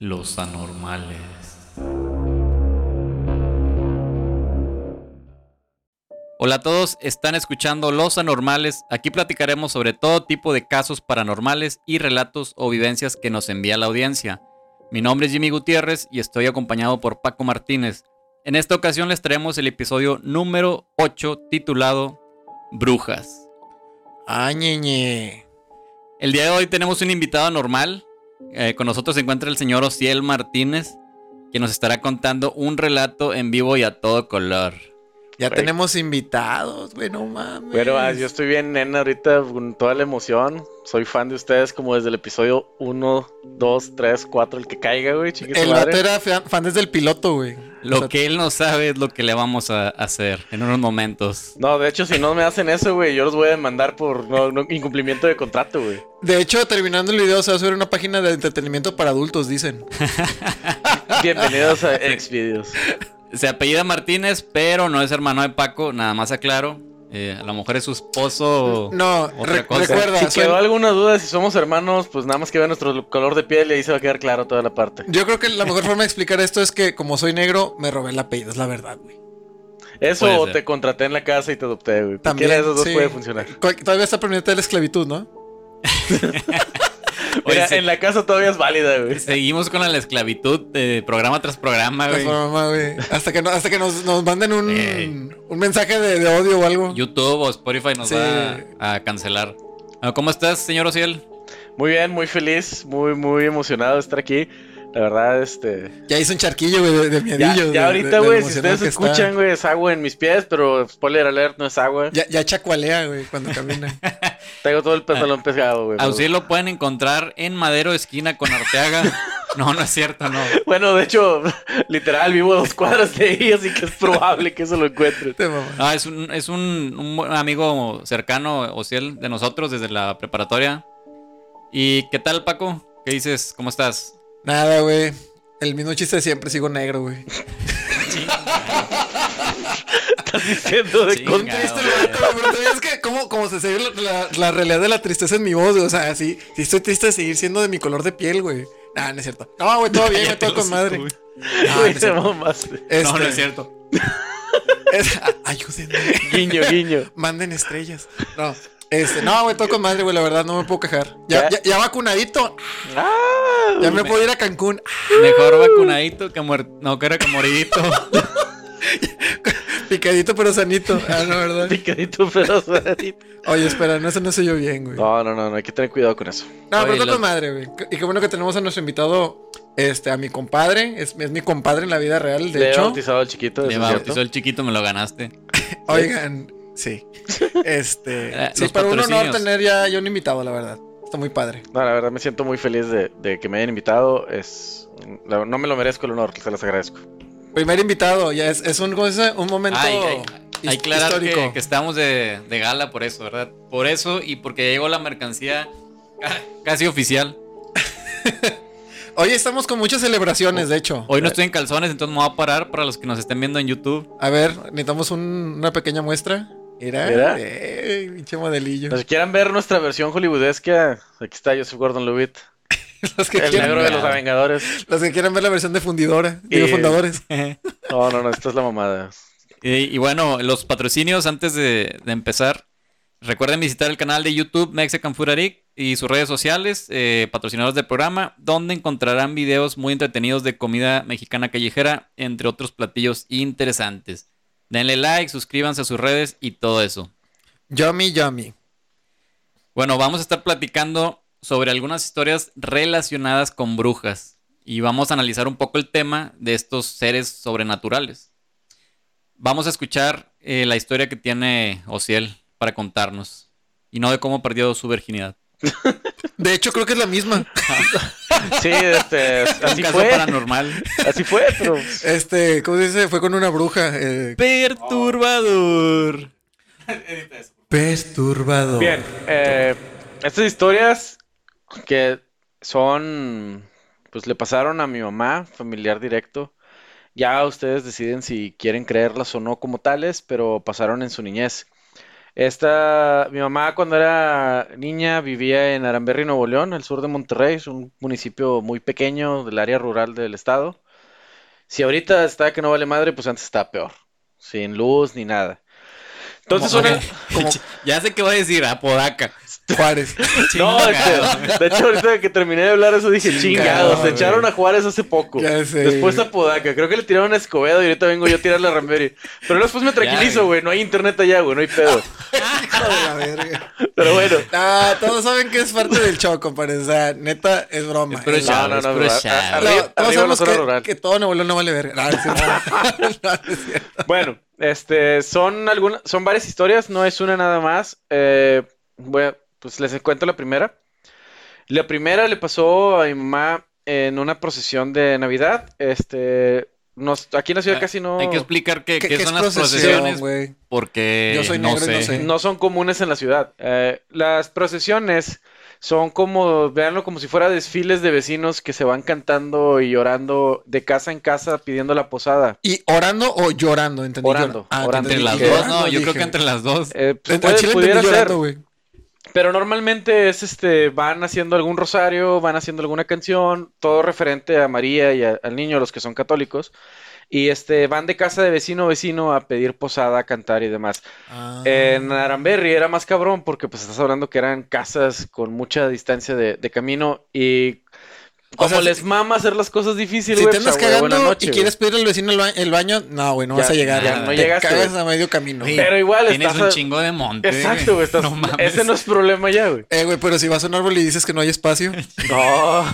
Los anormales. Hola a todos, están escuchando Los Anormales. Aquí platicaremos sobre todo tipo de casos paranormales y relatos o vivencias que nos envía la audiencia. Mi nombre es Jimmy Gutiérrez y estoy acompañado por Paco Martínez. En esta ocasión les traemos el episodio número 8 titulado Brujas. Ah, ñeñe. El día de hoy tenemos un invitado normal. Eh, con nosotros se encuentra el señor Ociel Martínez, que nos estará contando un relato en vivo y a todo color. Ya Güey. tenemos invitados, güey, no mames. Pero ah, yo estoy bien nena ahorita con toda la emoción. Soy fan de ustedes como desde el episodio 1, 2, 3, 4, el que caiga, güey. El vato era fa- fan desde el piloto, güey. Lo O sea, que él no sabe es lo que le vamos a hacer en unos momentos. No, de hecho, si no me hacen eso, güey, yo los voy a demandar por no, no- incumplimiento de contrato, güey. De hecho, terminando el video, se va a subir una página de entretenimiento para adultos, dicen. Bienvenidos a Xvideos. Se apellida Martínez, pero no es hermano de Paco, nada más aclaro. Eh, a lo mejor es su esposo. No, Otra re- cosa. recuerda, Si soy- quedó alguna duda si somos hermanos, pues nada más que vean nuestro color de piel y ahí se va a quedar claro toda la parte. yo creo que la mejor forma de explicar esto es que como soy negro, me robé el apellido, es la verdad, güey. Eso Puede o ser. te contraté en la casa y te adopté, güey. También, de esos dos sí. puede funcionar. Todavía está permitida la esclavitud, ¿no? Oye, Mira, en la casa todavía es válida, güey. Seguimos con la esclavitud de programa tras programa, güey. Hasta que, no, hasta que nos, nos manden un, Ey. un mensaje de, de odio o algo. YouTube o Spotify nos Sí. va a, a cancelar. Ah, ¿Cómo estás, señor Ociel? Muy bien, muy feliz, muy, muy emocionado de estar aquí. La verdad, este. Ya hice un charquillo, güey, de, de Ya, miedillo. ya ahorita, güey, si ustedes escuchan, güey, es agua en mis pies, pero spoiler alert, no es agua. Ya, ya chacualea, güey, cuando camina. Tengo todo el pantalón pescado, güey. A Ociel lo pueden encontrar en Madero, esquina con Arteaga. No, no es cierto, no. Bueno, de hecho, literal, vivo a dos cuadras de ahí, así que es probable que eso lo encuentren. Ah, es un, es un, un buen amigo cercano, Ociel, de nosotros desde la preparatoria. ¿Y qué tal, Paco? ¿Qué dices? ¿Cómo estás? Nada, güey. El mismo chiste de siempre, sigo negro, güey. Estás diciendo de Triste, pero, todavía es que, ¿cómo, cómo se sigue la, la- la realidad de la tristeza en mi voz, güey? O sea, sí, sí estoy triste de seguir siendo de mi color de piel, güey. Nah, no es cierto. No, güey, todo bien, güey, todo con madre. Güey. Ah, no Güey, es te cierto. mamaste. Este, No, no es cierto. es- a- ayúdenme. Guiño, guiño. Manden estrellas. No. Este, no, güey, todo con madre, güey, la verdad, no me puedo quejar. Ya, ya, Ya. ya vacunadito. Ah, Ya me puedo ir a Cancún. Mejor vacunadito que muer... No, que era que moridito. Picadito pero sanito. Ah, no, ¿verdad? Picadito, pero suavecito. Oye, espera, no, eso no soy yo bien, güey. No, No, no, no, no, hay que tener cuidado con eso. pero Oye, todo lo- con madre, güey. Y qué bueno que tenemos a nuestro invitado, este, a mi compadre. Es, es mi compadre en la vida real, de Le he hecho. bautizado al chiquito, Le ¿eso es bautizó el chiquito, me lo ganaste. Oigan, sí. Este. Eh, sí, pero un honor tener ya, ya un invitado, la verdad. Está muy padre. No, la verdad me siento muy feliz de, de que me hayan invitado. Es, la- no me lo merezco el honor, se los agradezco. Primer invitado, ya es, es un, un momento Ay, ay, Hay histórico. que, que estamos de, de gala por eso, ¿verdad? Por eso y porque ya llegó la mercancía ca- casi oficial. Hoy estamos con muchas celebraciones, de hecho. Hoy no estoy en calzones, entonces me voy a parar para los que nos estén viendo en YouTube. A ver, necesitamos un- una pequeña muestra. Mira, Mira. eh, pinche modelillo. Los que quieran ver nuestra versión hollywoodesca, aquí está Joseph Gordon-Levitt, Los que, el quieran, negro de los Chingado. Avengadores. los que quieran ver la versión de fundidora, digo, Y- fundadores. No, no, no, esta es la mamada. Y, y bueno, los patrocinios antes de, de empezar. Recuerden visitar el canal de YouTube Mexican Food Addict y sus redes sociales, eh, patrocinadores del programa, donde encontrarán videos muy entretenidos de comida mexicana callejera, entre otros platillos interesantes. Denle like, suscríbanse a sus redes y todo eso. Yummy, yummy. Bueno, vamos a estar platicando sobre algunas historias relacionadas con brujas y vamos a analizar un poco el tema de estos seres sobrenaturales. Vamos a escuchar eh, la historia que tiene Ociel para contarnos y no de cómo perdió su virginidad. De hecho, creo que es la misma. Sí, este, así un caso fue. paranormal. Así fue, pero Este, ¿cómo se dice? Fue con una bruja. Eh, Perturbador. Perturbador. Bien, eh, estas historias que son, pues le pasaron a mi mamá, familiar directo. Ya ustedes deciden si quieren creerlas o no como tales, pero pasaron en su niñez. Esta, mi mamá cuando era niña vivía en Aramberri, Nuevo León, al sur de Monterrey, es un municipio muy pequeño del área rural del estado. Si ahorita está que no vale madre, pues antes estaba peor, sin luz ni nada. Entonces Como- una, como- ya sé qué voy a decir, Apodaca. Juárez. no, este, de hecho ahorita que terminé de hablar eso dije, chingados, se echaron a Juárez hace poco. Ya sé. Después a Podaca, creo que le tiraron a Escobedo y ahorita vengo yo a tirarle a Ramberi. Pero después me tranquilizo, güey. güey, no hay internet allá, güey, no hay pedo. Hijo de la verga. Pero bueno. Ah, todos saben que es parte del show, compadre. O sea, neta, es broma. Es puro Es- show, No, no, es no, No, arriba- todos sabemos que, rural. que todo Nuevo no vale verga. Es es. Bueno, este, son algunas, son varias historias, no es una nada más. Eh, voy a- pues les cuento la primera. La primera le pasó a mi mamá en una procesión de Navidad. Este, nos, aquí en la ciudad Ah, casi no, Hay que explicar qué, ¿Qué, qué qué son las procesiones güey? porque Yo soy no negro y no sé. sé. no son comunes en la ciudad. Eh, las procesiones son como, véanlo como si fuera desfiles de vecinos que se van cantando y llorando de casa en casa pidiendo la posada. ¿Y orando o llorando? ¿Entendí? Orando, Ah, orando. te Entre las dos, no, yo creo dije. que entre las dos. Eh, pues, puede- chile pudiera ser. llorando, güey. Pero normalmente es este, van haciendo algún rosario, van haciendo alguna canción, todo referente a María y a- al niño, los que son católicos, y este, van de casa de vecino a vecino a pedir posada, a cantar y demás. Ah. En Aramberri era más cabrón porque pues estás hablando que eran casas con mucha distancia de, de camino y O como sea, les si- mama hacer las cosas difíciles, Si güey, te pues, andas huevo, cagando y quieres pedirle al vecino el, ba- el baño, no, güey, no Ya- vas a llegar. ya no te llegaste, cagas a medio camino. Pero igual Tienes estás un a- chingo de monte. Exacto, güey, estás- No mames. ese no es problema ya, güey. Eh, güey, pero si vas a un árbol y dices que no hay espacio. No.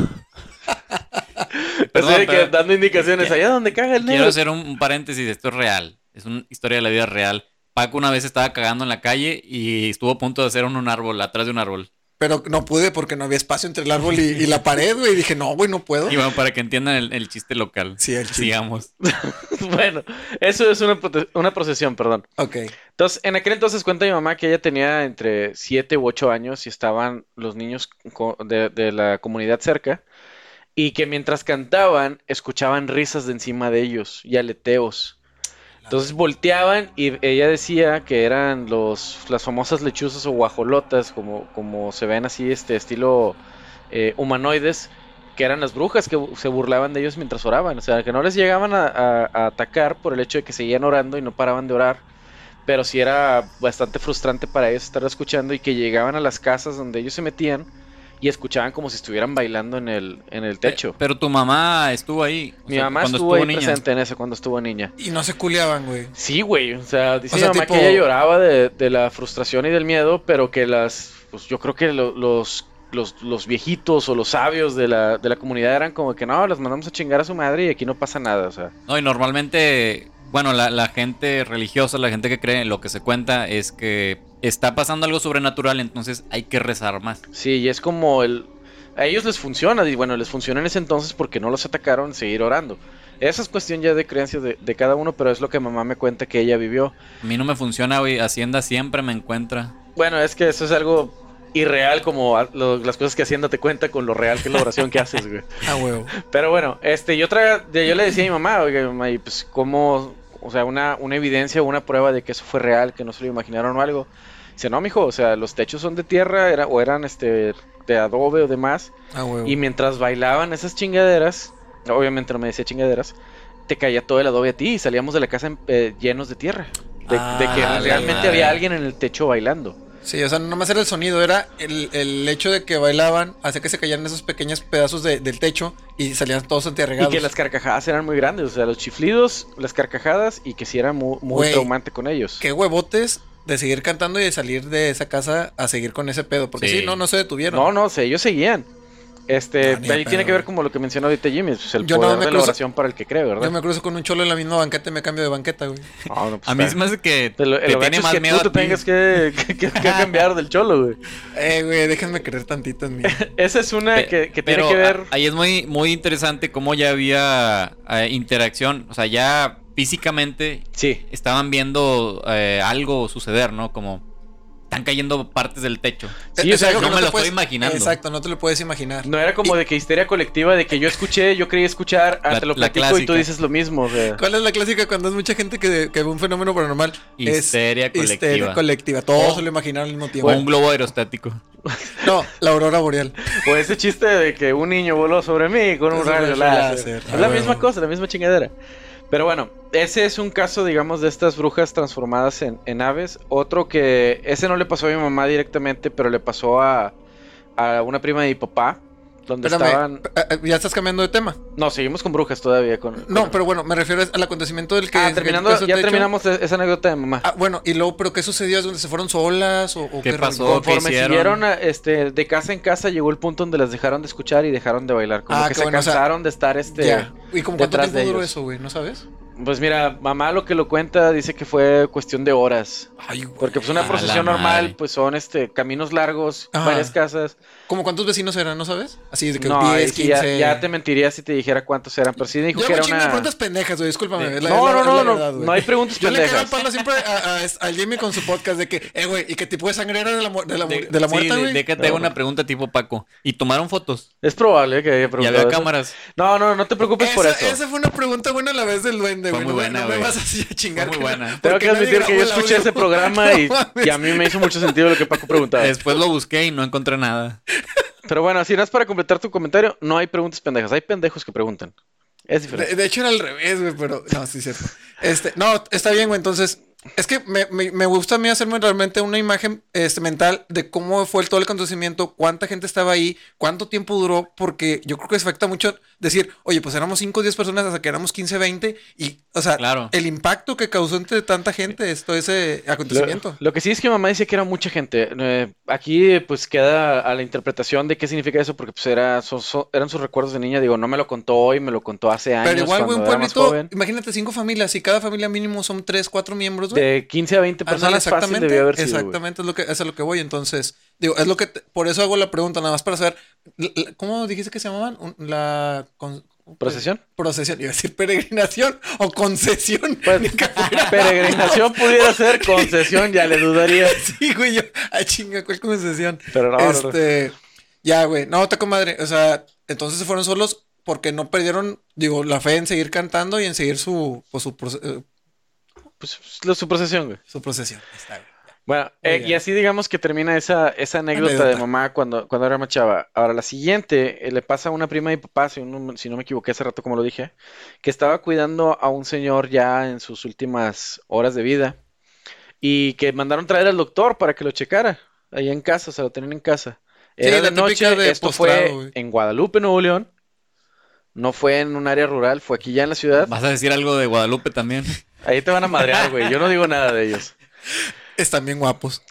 Estoy de que dando indicaciones allá donde caga el Quiero negro. hacer un, un paréntesis, esto es real. Es una historia de la vida real. Paco una vez estaba cagando en la calle y estuvo a punto de hacer un, un árbol, atrás de un árbol. Pero no pude porque no había espacio entre el árbol y, y la pared, güey. Y dije, no, güey, no puedo. Y bueno, para que entiendan el, el chiste local. Sí, el chiste. Sigamos. Bueno, eso es una, una procesión, perdón. Ok. Entonces, en aquel entonces cuenta mi mamá que ella tenía entre 7 u 8 años y estaban los niños de, de la comunidad cerca y que mientras cantaban escuchaban risas de encima de ellos y aleteos. Entonces volteaban y ella decía que eran los, las famosas lechuzas o guajolotas, como, como se ven así, este estilo eh, humanoides, que eran las brujas que se burlaban de ellos mientras oraban. O sea, que no les llegaban a, a- a atacar por el hecho de que seguían orando y no paraban de orar. Pero sí era bastante frustrante para ellos estar escuchando y que llegaban a las casas donde ellos se metían y escuchaban como si estuvieran bailando en el, en el techo. Pero tu mamá estuvo ahí. Mi sea, mamá cuando estuvo, ahí niña. presente en eso cuando estuvo niña. Y no se culeaban, güey. Sí, güey. O sea, dice O sea, mi mamá tipo- que ella lloraba de, de la frustración y del miedo, pero que las, pues yo creo que lo- los, los, los viejitos o los sabios de la, de la comunidad eran como que no, las mandamos a chingar a su madre y aquí no pasa nada. O sea, No, y normalmente, bueno, la, la gente religiosa, la gente que cree en lo que se cuenta es que está pasando algo sobrenatural, entonces hay que rezar más. sí, y es como el. A ellos les funciona, y bueno, les funciona en ese entonces porque no los atacaron, seguir orando. Esa es cuestión ya de creencias de, de cada uno, pero es lo que mamá me cuenta que ella vivió. A mí no me funciona, güey. Hacienda siempre me encuentra. Bueno, es que eso es algo irreal como a- lo- las cosas que Hacienda te cuenta con lo real que es la oración que haces, güey. Ah, huevo. Pero bueno, este, yo, yo le decía a mi mamá, oiga, mamá, y pues cómo, o sea, una, una evidencia o una prueba de que eso fue real, que no se lo imaginaron o algo. Dice, no, mijo, o sea, los techos son de tierra era, o eran este, de adobe o demás. Ah. Y mientras bailaban esas chingaderas, obviamente no me decía chingaderas, te caía todo el adobe a ti y salíamos de la casa eh, llenos de tierra. De, de que Ah, realmente había alguien en el techo bailando. Sí, o sea, no más era el sonido, era el, el hecho de que bailaban, hacía que se caían esos pequeños pedazos de- del techo y salían todos Y antiarregados. que las carcajadas eran muy grandes, o sea, los chiflidos, las carcajadas y que sí era muy, muy Güey. traumante con ellos. Qué huevotes de seguir cantando y de salir de esa casa a seguir con ese pedo. Porque sí, Sí. no, no se detuvieron. No, no, sé, ellos seguían. Este, No, de ahí tiene que ver como lo que mencionó ahorita Jimmy, pues el Yo no poder me de la cruzo- oración para el que cree, ¿verdad? Yo me cruzo con un cholo en la misma banqueta y me cambio de banqueta, güey. No, no, pues, A mí me hace que Te lo- te es más que miedo tú a te ti. tengas que, que- que- que cambiar del cholo, güey. Eh, güey, déjenme creer tantito en mí. Esa es una Pe- que, que Pero tiene que ver. a- ahí es muy, muy interesante cómo ya había eh, interacción. O sea, ya físicamente Sí, estaban viendo eh, algo suceder, ¿no? Como están cayendo partes del techo. Sí, o sea, algo no que me lo estoy imaginando. Exacto, no te lo puedes imaginar. No era como de que histeria colectiva, de que yo escuché, yo quería escuchar, ah, La- te lo la platico y tú dices lo mismo. o sea. ¿Cuál es la clásica cuando es mucha gente que, que ve un fenómeno paranormal? Histeria es colectiva. Histeria colectiva. Todos O- se lo imaginaron al mismo O tiempo. un globo aerostático. No, la aurora boreal. O ese chiste de que un niño voló sobre mí con un rayo láser. láser. Es Ah, la huevo. misma cosa, la misma chingadera. Pero bueno, ese es un caso, digamos, de estas brujas transformadas en, en aves. Otro que, ese no le pasó a mi mamá directamente, pero le pasó a, a una prima de mi papá, donde Espérame, estaban... eh, eh, ya estás cambiando de tema. No, seguimos con brujas todavía. Con, No, con- pero bueno, me refiero al acontecimiento del que. Ah, terminando, que ya hecho. terminamos e- esa anécdota de mamá. Ah, bueno, y luego, ¿pero qué sucedió? ¿Es donde se fueron solas? ¿O, o ¿Qué rollo? pasó? Conforme ¿qué hicieron? siguieron a- este, de casa en casa, llegó el punto donde las dejaron de escuchar y dejaron de bailar. Como Ah, que qué se bueno, o sea, cansaron de estar este. Ya. ¿Y como cuánto tiempo duró eso, güey? ¿No sabes? Pues mira, mamá lo que lo cuenta dice que fue cuestión de horas. Ay, güey. Porque pues una procesión normal, pues son este caminos largos, Ajá. varias casas. ¿Cómo cuántos vecinos eran? ¿No sabes? Así de que no, 10, ahí sí ya, 15. ya te mentiría si te dijera cuántos eran, pero sí dijo Yo que era una. preguntas pendejas, güey. Discúlpame. La- No, la- no, no, la no, verdad, güey. no hay preguntas Yo le cago pendejas. el palo siempre a, a, al Jimmy con su podcast de que, eh, güey, ¿y qué tipo de sangre era de la, de la, mu- De, de la sí, muerta, de- güey? de que te haga una pregunta tipo Paco. ¿Y tomaron fotos? Es probable que haya Y preguntado. había eso. cámaras. No, no, no te preocupes por esa, eso. esa fue una pregunta buena a la vez del duende, Fue güey. muy No, buena, no me güey. vas así a chingar. Fue muy que buena. Tengo que admitir que yo escuché ese programa y, y a mí me hizo mucho sentido lo que Paco preguntaba. Después lo busqué y no encontré nada. Pero bueno, así no es para completar tu comentario, no hay preguntas pendejas, hay pendejos que preguntan. Es diferente. De, de hecho era al revés, güey, pero no, sí, cierto. Este, no, está bien, güey. Entonces, es que me, me- me gusta a mí hacerme realmente una imagen este, mental de cómo fue el, todo el acontecimiento, cuánta gente estaba ahí, cuánto tiempo duró, porque yo creo que se afecta mucho decir, oye, pues éramos 5 o 10 personas hasta que éramos 15, 20, y, o sea, Claro. el impacto que causó entre tanta gente esto, ese acontecimiento. Lo, lo que sí es que mamá dice que era mucha gente. Eh, aquí pues queda a la interpretación de qué significa eso, porque pues era, son- son- eran sus recuerdos de niña. Digo, no me lo contó hoy, me lo contó hace años. Pero igual, güey, un pueblito, imagínate cinco familias y cada familia mínimo son 3, 4 miembros, güey. De 15 a 20 Ándale, personas fácil debió haber sido. exactamente es lo que es a lo que voy. Entonces, digo, es lo que te- por eso hago la pregunta, nada más para saber ¿cómo dijiste que se llamaban? La con- ¿Procesión? procesión, iba a decir peregrinación o concesión. Pues, peregrinación pudiera ser, concesión ya le dudaría. Sí, güey, yo, ay chinga, ¿cuál concesión? Pero no, este, ya, güey, no, te comadre, o sea, entonces se fueron solos porque no perdieron, digo, la fe en seguir cantando y en seguir su, pues, su, eh, Pues lo- su procesión, güey. su procesión. Está. Bueno, eh, bien. y así digamos que termina esa, esa anécdota, de mamá cuando, cuando era más chava. Ahora, la siguiente eh, le pasa a una prima de mi papá, si no, si no me equivoqué hace rato como lo dije, que estaba cuidando a un señor ya en sus últimas horas de vida y que mandaron traer al doctor para que lo checara ahí en casa, se lo tenían en casa. Sí, Era la de noche, de esto postrado, fue güey. en Guadalupe, Nuevo León. No fue en un área rural, fue aquí ya en la ciudad. ¿Vas a decir algo de Guadalupe también? Ahí te van a madrear, güey. Yo no digo nada de ellos. Están bien guapos.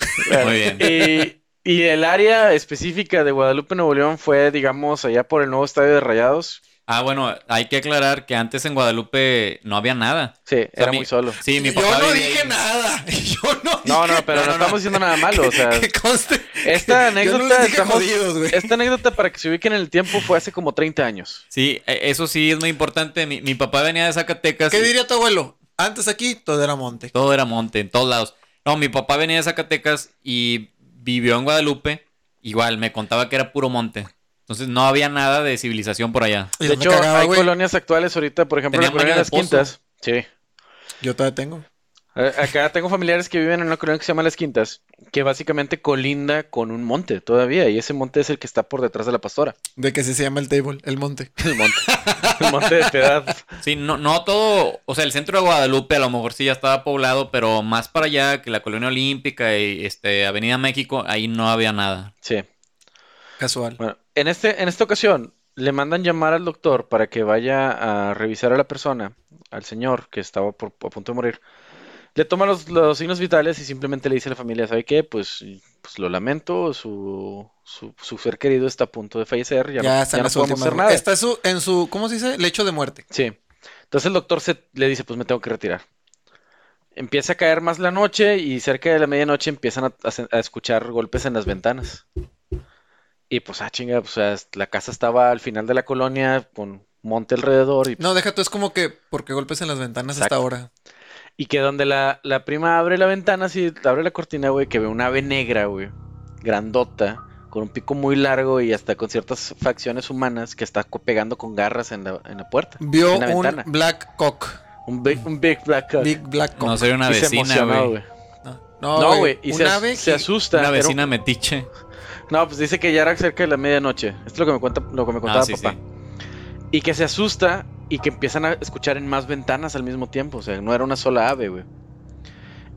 Muy bien. Y, y el área específica de Guadalupe, Nuevo León fue, digamos, allá por el nuevo estadio de Rayados. Ah, bueno, hay que aclarar que antes en Guadalupe no había nada. Sí, O sea, era mi- muy solo. Sí, mi Yo papá no vivía dije ahí. nada. Yo no dije No, no, pero no, no, estamos diciendo nada malo. O sea, Que conste. esta Yo no anécdota, dije estamos- jodidos, güey. esta anécdota para que se ubiquen en el tiempo fue hace como 30 años. Sí, e- eso sí es muy importante. Mi, mi papá venía de Zacatecas. ¿Qué y diría tu abuelo? Antes aquí todo era monte. Todo era monte, en todos lados. No, mi papá venía de Zacatecas y vivió en Guadalupe. Igual, me contaba que era puro monte. Entonces no había nada de civilización por allá. De hecho, cagaba, hay colonias actuales ahorita, por ejemplo, la colonia de las. Quintas. Sí. Yo todavía tengo. Acá tengo familiares que viven en una colonia que se llama Las Quintas, que básicamente colinda con un monte todavía, y ese monte es el que está por detrás de la pastora. De que sí se llama el table, el monte. El monte. El monte de piedad. Sí, no, no todo, o sea, el centro de Guadalupe a lo mejor sí ya estaba poblado, pero más para allá que la Colonia Olímpica y este Avenida México, ahí no había nada. Sí. Casual. Bueno, en este, en esta ocasión le mandan llamar al doctor para que vaya a revisar a la persona, al señor que estaba por- a punto de morir. Le toma los, los signos vitales y simplemente le dice a la familia, ¿sabe qué? Pues, pues lo lamento, su, su, su ser querido está a punto de fallecer, ya, Ya, no, está ya en no podemos últimas. hacer nada. Está en su, en su, ¿cómo se dice? Lecho de muerte. Sí. Entonces el doctor se, le dice, pues me tengo que retirar. Empieza a caer más la noche y cerca de la medianoche empiezan a, a se- a escuchar golpes en las ventanas. Y pues, ah, chinga, pues, o sea, la casa estaba al final de la colonia con monte alrededor y No, deja tú, es como que, porque golpes en las ventanas hasta ahora? Y que donde la, la prima abre la ventana, así, abre la cortina, güey, que ve una ave negra, güey, grandota, con un pico muy largo y hasta con ciertas facciones humanas que está pegando con garras en la, en la puerta. Vio en la un ventana. Black Cock. Un big, un big black cock. Big Black Cock. No sería una y vecina, güey. No, No, güey, y un se, ave se asusta. Una un- vecina metiche. No, pues dice que ya era cerca de la medianoche. Esto es lo que me cuenta, lo que me contaba Ah, sí, papá. sí. Y que se asusta y que empiezan a escuchar en más ventanas al mismo tiempo. O sea, no era una sola ave, güey.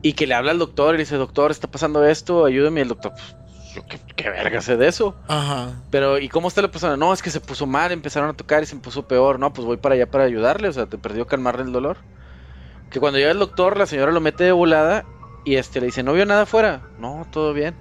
Y que le habla al doctor y le dice, doctor, está pasando esto, ayúdame. Y el doctor, pues, yo ¿qué, qué verga sé de eso? Ajá. Pero, ¿y cómo está la persona? No, es que se puso mal, empezaron a tocar y se puso peor. No, pues voy para allá para ayudarle. O sea, te perdió calmarle el dolor. Que cuando llega el doctor, la señora lo mete de volada y este le dice, ¿no vio nada afuera? No, todo bien.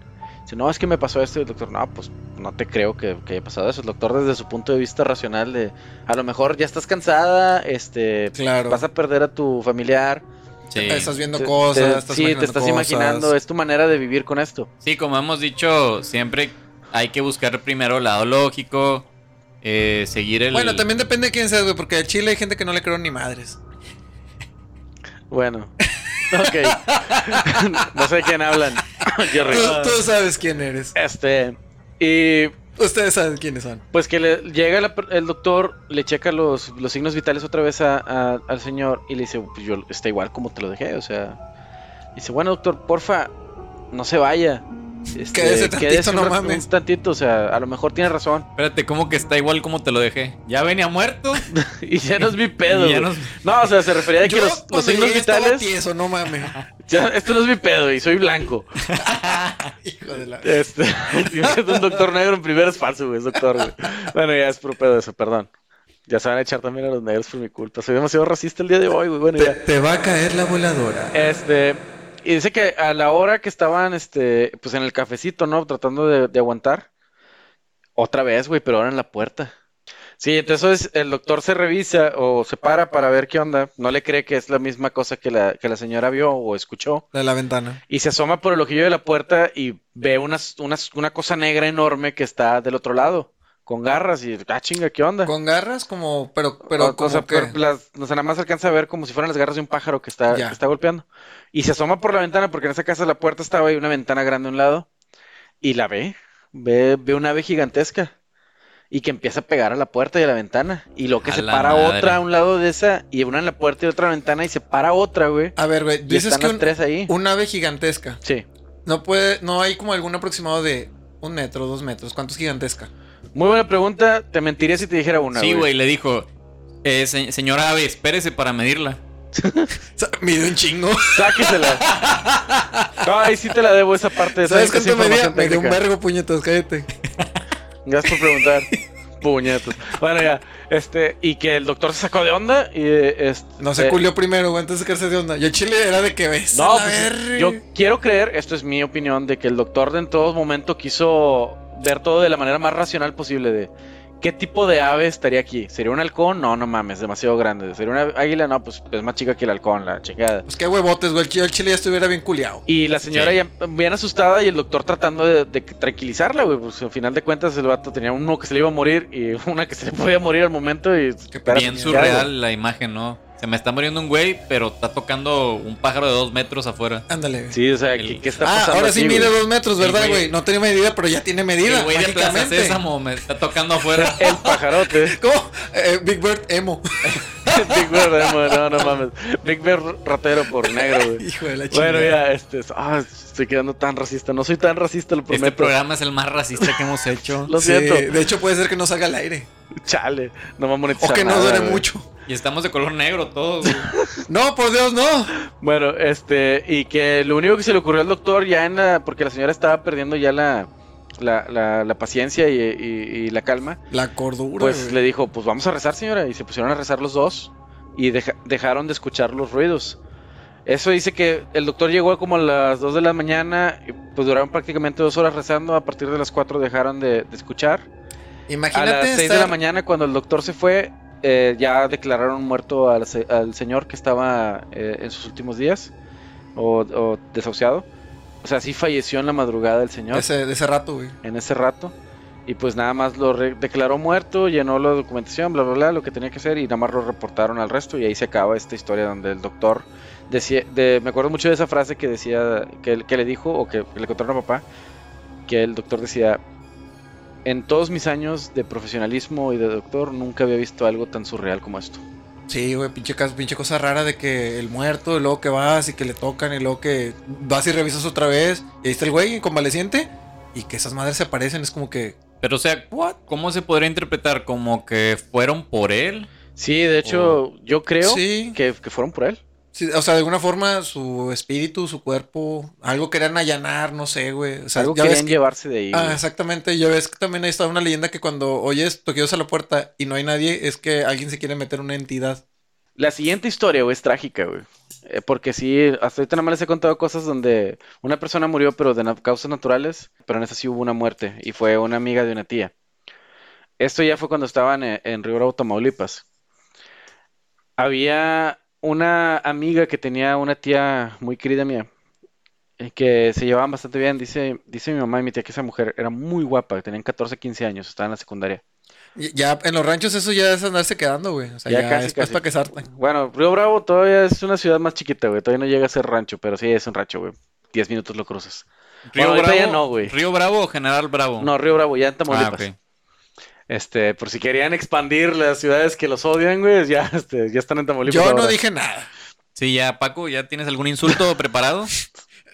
Dice, no, es que me pasó esto. Y el doctor, no, pues no te creo que, que haya pasado eso. El doctor, desde su punto de vista racional, de a lo mejor ya estás cansada, este, Claro. vas a perder a tu familiar. Sí. Estás viendo Te- cosas, te- estás sí, imaginando te estás cosas. imaginando, es tu manera de vivir con esto. Sí, como hemos dicho, siempre hay que buscar primero el lado lógico, eh, seguir el... Bueno, también depende de quién seas, güey, porque en Chile hay gente que no le creo ni madres. Bueno, ok. no sé de quién hablan. Tú, tú sabes quién eres. Este, y Ustedes saben quiénes son. pues que le llega la per- el doctor, le checa los, los signos vitales otra vez a- a- al señor y le dice, pues yo está igual como te lo dejé, o sea, dice, bueno doctor, porfa, no se vaya. Este, Quédese tantito, un no mames. Un tantito, o sea, a lo mejor tiene razón. Espérate, ¿cómo que está igual como te lo dejé? ¿Ya venía muerto? Y ya no es mi pedo. Güey. nos- No, o sea, se refería a que Yo, los, los signos vitales. tieso, no mames. ya- esto no es mi pedo y soy blanco. Hijo de la... Este, es un doctor negro en primero es falso, güey, es doctor, güey. Bueno, ya es puro pedo eso, perdón. Ya se van a echar también a los negros por mi culpa. Soy demasiado racista el día de hoy, güey. Bueno, ya. Te va a caer la voladora. Este, y dice que a la hora que estaban, este, pues en el cafecito, ¿no? Tratando de, de aguantar. Otra vez, güey, pero ahora en la puerta. Sí, entonces el doctor se revisa o se para para ver qué onda. No le cree que es la misma cosa que la, que la señora vio o escuchó. De la ventana. Y se asoma por el ojillo de la puerta y ve unas, unas, una cosa negra enorme que está del otro lado, con garras y, ah, chinga, ¿qué onda? Con garras como... Pero, pero O- o como sea, que... las, o sea, nada más alcanza a ver como si fueran las garras de un pájaro que está, que está golpeando. Y se asoma por la ventana, porque en esa casa la puerta estaba ahí, una ventana grande a un lado, y la ve, ve, ve una ave gigantesca. Y que empieza a pegar a la puerta y a la ventana. Y lo que A se para madre. otra a un lado de esa, y una en la puerta y otra ventana, y se para otra, güey. A ver, güey, Y dices están que las un, tres ahí. un ave gigantesca. Sí. No puede... No hay como algún aproximado de un metro, dos metros. ¿Cuánto es gigantesca? Muy buena pregunta. Te mentiría si te dijera una, sí, güey, le dijo, eh, se- señora Ave, espérese para medirla. Mide un chingo. Sáquesela. No, ahí sí te la debo esa parte. esa ¿Sabes es cuánto medía? Me dio un vergo, puñetos, cállate. Gracias por preguntar. Puñetos. Bueno, ya. Este, y que el doctor se sacó de onda y este, No se eh, culió primero, güey, antes de sacarse de onda. Yo Chile era de que ves. No, pues, yo quiero creer, esto es mi opinión, de que el doctor en todo momento quiso ver todo de la manera más racional posible de qué tipo de ave estaría aquí. ¿Sería un halcón? No, no mames, demasiado grande. ¿Sería una águila? No, pues es más chica que el halcón, la chingada. Pues qué huevotes, güey. El Chile, ya estuviera bien culiado. Y la señora Sí. ya bien asustada y el doctor tratando de, de tranquilizarla, güey. Pues al final de cuentas el vato tenía uno que se le iba a morir y una que se le podía morir al momento y... espérate, Bien surreal la imagen, ¿no? Se me está muriendo un güey, pero está tocando un pájaro de dos metros afuera. Ándale. güey. Sí, o sea, El- ¿qué, qué está Ah, pasando ahora sí aquí, mide güey? dos metros, ¿verdad, güey- güey? No tiene medida, pero ya tiene medida. El güey de Plaza. Sésamo me está tocando afuera. El pajarote. ¿Cómo? Eh, Big Bird emo. Big Bear, no, no, no mames. Big Bear ratero por negro, güey. Hijo de la chingada. Bueno, ya, este, ah, estoy quedando tan racista. No soy tan racista, lo Este prometo. programa es el más racista que hemos hecho. Lo Sí, siento. de hecho, puede ser que no salga al aire. Chale, no va a O monetizar que no dure güey. mucho. Y estamos de color negro todos. güey. No, por Dios, no. Bueno, este, y que lo único que se le ocurrió al doctor ya en la, porque la señora estaba perdiendo ya la, la, la, la paciencia y, y- y la calma, La cordura. pues güey. le dijo, pues vamos a rezar señora, y se pusieron a rezar los dos y deja- dejaron de escuchar los ruidos. Eso dice que el doctor llegó como a las 2 de la mañana, y pues duraron prácticamente dos horas rezando, a partir de las 4 dejaron de, de escuchar. A Imagínate las 6 de estar- la mañana cuando el doctor se fue, eh, ya declararon muerto al, al señor que estaba eh, en sus últimos días o, o desahuciado. O sea, sí falleció en la madrugada el señor de ese, de ese rato, güey. en ese rato. Y pues nada más lo declaró muerto, llenó la documentación, bla, bla, bla, lo que tenía que hacer y nada más lo reportaron al resto y ahí se acaba esta historia donde el doctor decía, de, me acuerdo mucho de esa frase que decía, que, que le dijo o que, que le contaron a papá, que el doctor decía, en todos mis años de profesionalismo y de doctor nunca había visto algo tan surreal como esto. Sí, güey, pinche, pinche cosa rara de que el muerto, y luego que vas y que le tocan, y luego que vas y revisas otra vez, y ahí está el güey convaleciente, y que esas madres se aparecen, es como que. Pero o sea, ¿cómo se podría interpretar? ¿Como que fueron por él? Sí, de hecho, yo creo Sí. que, que fueron por él. Sí, o sea, de alguna forma su espíritu, su cuerpo, algo querían allanar, no sé, güey. O sea, Algo ya querían que- llevarse de ahí. Ah, güey. exactamente. Ya ves que también ahí está una leyenda que cuando oyes toqueos a la puerta y no hay nadie, es que alguien se quiere meter una entidad. La siguiente historia, güey, es trágica, güey. Eh, porque sí, hasta ahorita nada más les he contado cosas donde una persona murió, pero de causas naturales, pero en esa sí hubo una muerte, y fue una amiga de una tía. Esto ya fue cuando estaban en, en Río Bravo, Tamaulipas. Había una amiga que tenía una tía muy querida mía, eh, que se llevaban bastante bien. Dice, dice mi mamá y mi tía que esa mujer era muy guapa, tenían 14, 15 años, estaba en la secundaria. Y- Ya en los ranchos eso ya es andarse quedando, güey. O sea, Ya ya, casi, después casi. para casarte. Bueno, Río Bravo todavía es una ciudad más chiquita, güey. Todavía no llega a ser rancho, pero sí es un rancho, güey. Diez minutos lo cruzas. Río Bravo. ya no, güey. Río Bravo o General Bravo. No, Río Bravo, ya en Ah, Tamaulipas. Este, por si querían expandir las ciudades que los odian, güey, ya, este, ya están en Tamaulipas. Yo no dije nada. Sí, ya, Paco, ¿ya tienes algún insulto preparado?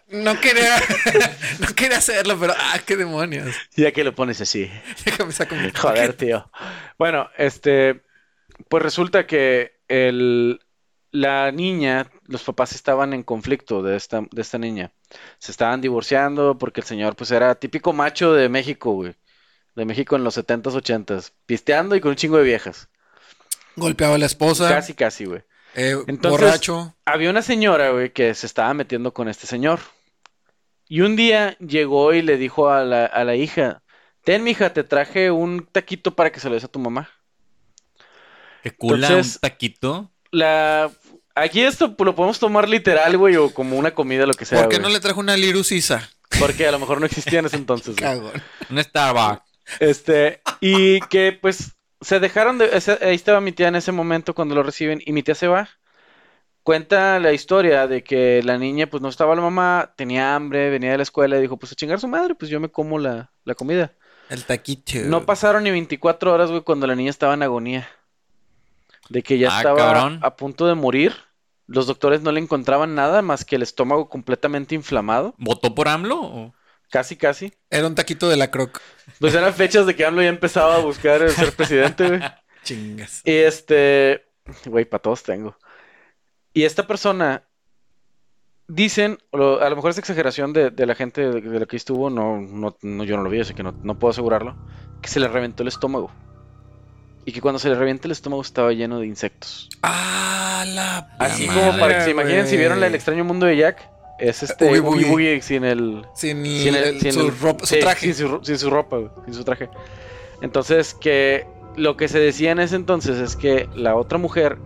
No quería, no quería hacerlo, pero ah, qué demonios. Ya que lo pones así. Déjame sacar mi Joder, tío. Bueno, este, pues resulta que el, la niña, los papás estaban en conflicto de esta, de esta niña. Se estaban divorciando porque el señor, pues, era típico macho de México, güey. De México en los 70s, 80s. Pisteando y con un chingo de viejas. Golpeaba a la esposa. Casi, casi, güey. eh, Entonces- borracho. Había una señora, güey, que se estaba metiendo con este señor. Y un día llegó y le dijo a la, a la hija, ten, mija, te traje un taquito para que se lo des a tu mamá. ¿Te cula Entonces- un taquito? La... Aquí esto lo podemos tomar literal, güey, o como una comida, lo que sea, ¿Por qué güey. no le trajo una Lirusisa? Porque a lo mejor no existía en ese entonces, güey. Un Starbucks. Este, y que pues se dejaron de... ahí estaba mi tía en ese momento cuando lo reciben y mi tía se va. Cuenta la historia de que la niña pues no estaba la mamá, tenía hambre, venía de la escuela y dijo pues a chingar su madre, pues yo me como la, la comida. El taquito. No pasaron ni 24 horas, güey, cuando la niña estaba en agonía. De que ya Ah, estaba cabrón. a punto de morir. Los doctores no le encontraban nada más que el estómago completamente inflamado. ¿Votó por AMLO? o? Casi, casi. Era un taquito de la croc. Pues eran fechas de que AMLO ya empezaba a buscar el ser presidente, güey. Chingas. Y este, güey, para todos tengo. Y esta persona, dicen, lo- a lo mejor es exageración de, de la gente de, de la que estuvo, no, no, no, yo no lo vi, así que no, no puedo asegurarlo, que se le reventó el estómago. Y que cuando se le revienta el estómago estaba lleno de insectos. Ah, la Así madre, como para que se imaginen si vieron el extraño mundo de Jack, es este Oogie Oogie Boogie. Boogie sin el, Sin, sin el- el- sin su, el- ropa, su traje. Sin su, sin su ropa, güey, sin su traje. Entonces, que lo que se decía en ese entonces es que la otra mujer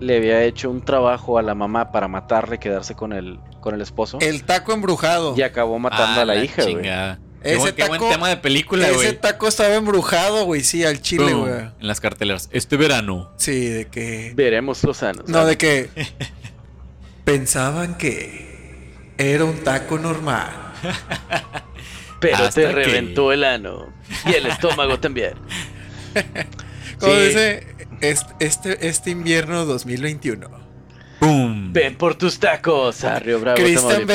le había hecho un trabajo a la mamá para matarle y quedarse con el, con el esposo. El taco embrujado. Y acabó matando Ah, a la, hija, güey. chingada. Ese buen, qué buen taco- tema de película, Ese taco estaba embrujado, güey, sí, al chile, güey. En las carteleras. Este verano. Sí, de que. Veremos los anos. No, de que. Pensaban que era un taco normal. Pero hasta te que- reventó el ano. Y el estómago también. Como Sí. dice, este, este, invierno 2021. ¡Pum! Ven por tus tacos a Río Bravo, Christian.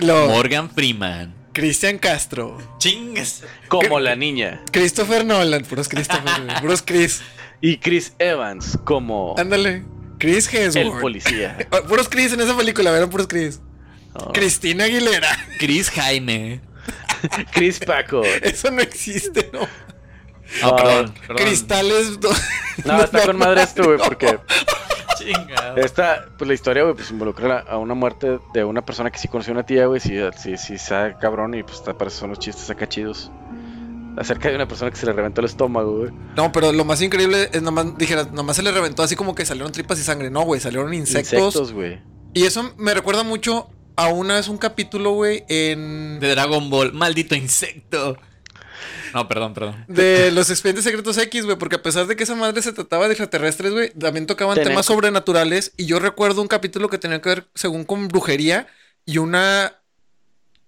Lo, Morgan Freeman. Cristian Castro. Chingas. Como la niña. Christopher Nolan, puros Christopher, puros Chris. Y Chris Evans como Ándale. Chris el Hemsworth. policía. Oh, Puros Chris en esa película, eran puros Chris. Oh. Cristina Aguilera. Chris Jaime. Chris Paco. Eso no existe, ¿no? Ah, perdón, perdón. Cristales. do- No, está con madre esto, güey, porque Chingado. esta, pues la historia, güey, pues involucra a una muerte de una persona que sí conoció a una tía, güey, sí, sí, sí, está cabrón y pues para eso son los chistes acá chidos. Acerca de una persona que se le reventó el estómago, güey. No, pero lo más increíble es nomás, dijeras, nomás se le reventó así como que salieron tripas y sangre. No, güey, salieron insectos. Insectos, güey. Y eso me recuerda mucho a una vez un capítulo, güey, en. De Dragon Ball. Maldito insecto. No, perdón, perdón. de los expedientes secretos X, güey, porque a pesar de que esa madre se trataba de extraterrestres, güey, también tocaban temas sobrenaturales. Y yo recuerdo un capítulo que tenía que ver, según con brujería, y una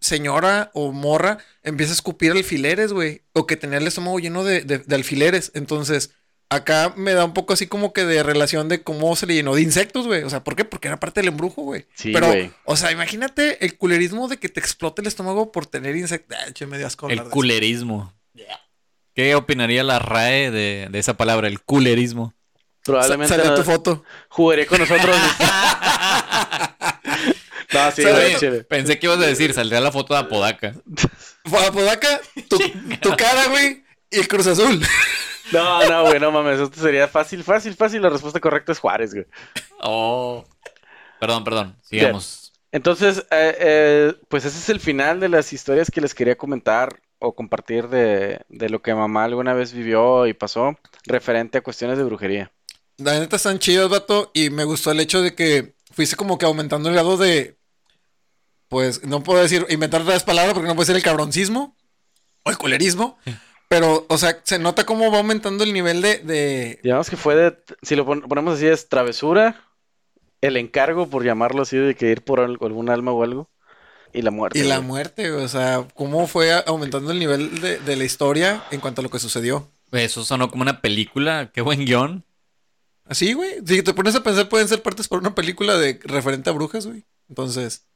señora o morra empieza a escupir alfileres, güey, o que tenía el estómago lleno de, de- de alfileres. Entonces, acá me da un poco así como que de relación de cómo se le llenó de insectos, güey. O sea, ¿por qué? Porque era parte del embrujo, güey. Sí, Pero, güey. o sea, imagínate el culerismo de que te explote el estómago por tener insectos. Ah, me dio asco El culerismo. ¿Qué opinaría la RAE de, de esa palabra, el culerismo? Probablemente Sale no- tu foto. jugaría con nosotros. no, sí, Sale güey. Pensé que ibas a decir, saldría la foto de Apodaca. Apodaca, tu, tu cara, güey, y el Cruz Azul. No, no, güey, no mames. Esto sería fácil, fácil, fácil. La respuesta correcta es Juárez, güey. Oh. Perdón, perdón. Sigamos. Entonces, eh, eh, pues ese es el final de las historias que les quería comentar o compartir de, de lo que mamá alguna vez vivió y pasó referente a cuestiones de brujería. La neta están chidos, vato, y me gustó el hecho de que fuiste como que aumentando el grado de. Pues no puedo decir, inventar otras palabras porque no puede ser el cabroncismo o el culerismo. Pero, o sea, se nota cómo va aumentando el nivel de. de- Digamos que fue de, si lo pon- ponemos así, es travesura, el encargo, por llamarlo así, de que ir por al- algún alma o algo, y la muerte. y la güey. muerte, o sea, cómo fue aumentando el nivel de, de la historia en cuanto a lo que sucedió. Eso sonó como una película. Qué buen guion. Así, güey. Si te pones a pensar, pueden ser partes por una película de referente a brujas, güey. Entonces.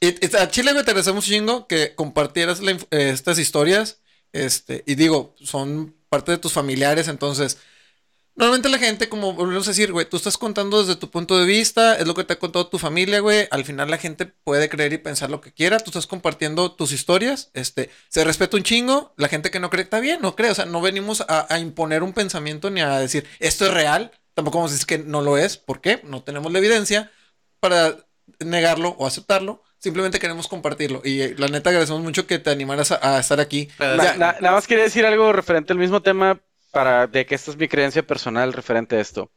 Y, y a Chile, güey, te agradecemos un chingo que compartieras la eh, estas historias. Este, y digo, son parte de tus familiares, entonces. Normalmente la gente, como volvemos a decir, güey, tú estás contando desde tu punto de vista, es lo que te ha contado tu familia, güey. Al final la gente puede creer y pensar lo que quiera. Tú estás compartiendo tus historias. Este, se respeta un chingo. La gente que no cree está bien, no cree. O sea, no venimos a, a imponer un pensamiento ni a decir esto es real. Tampoco vamos a decir que no lo es. ¿Por qué? No tenemos la evidencia para negarlo o aceptarlo. Simplemente queremos compartirlo. Y eh, la neta agradecemos mucho que te animaras a, a estar aquí. Na- Ya- na- nada más quería decir algo referente al mismo tema para de que esta es mi creencia personal referente a esto.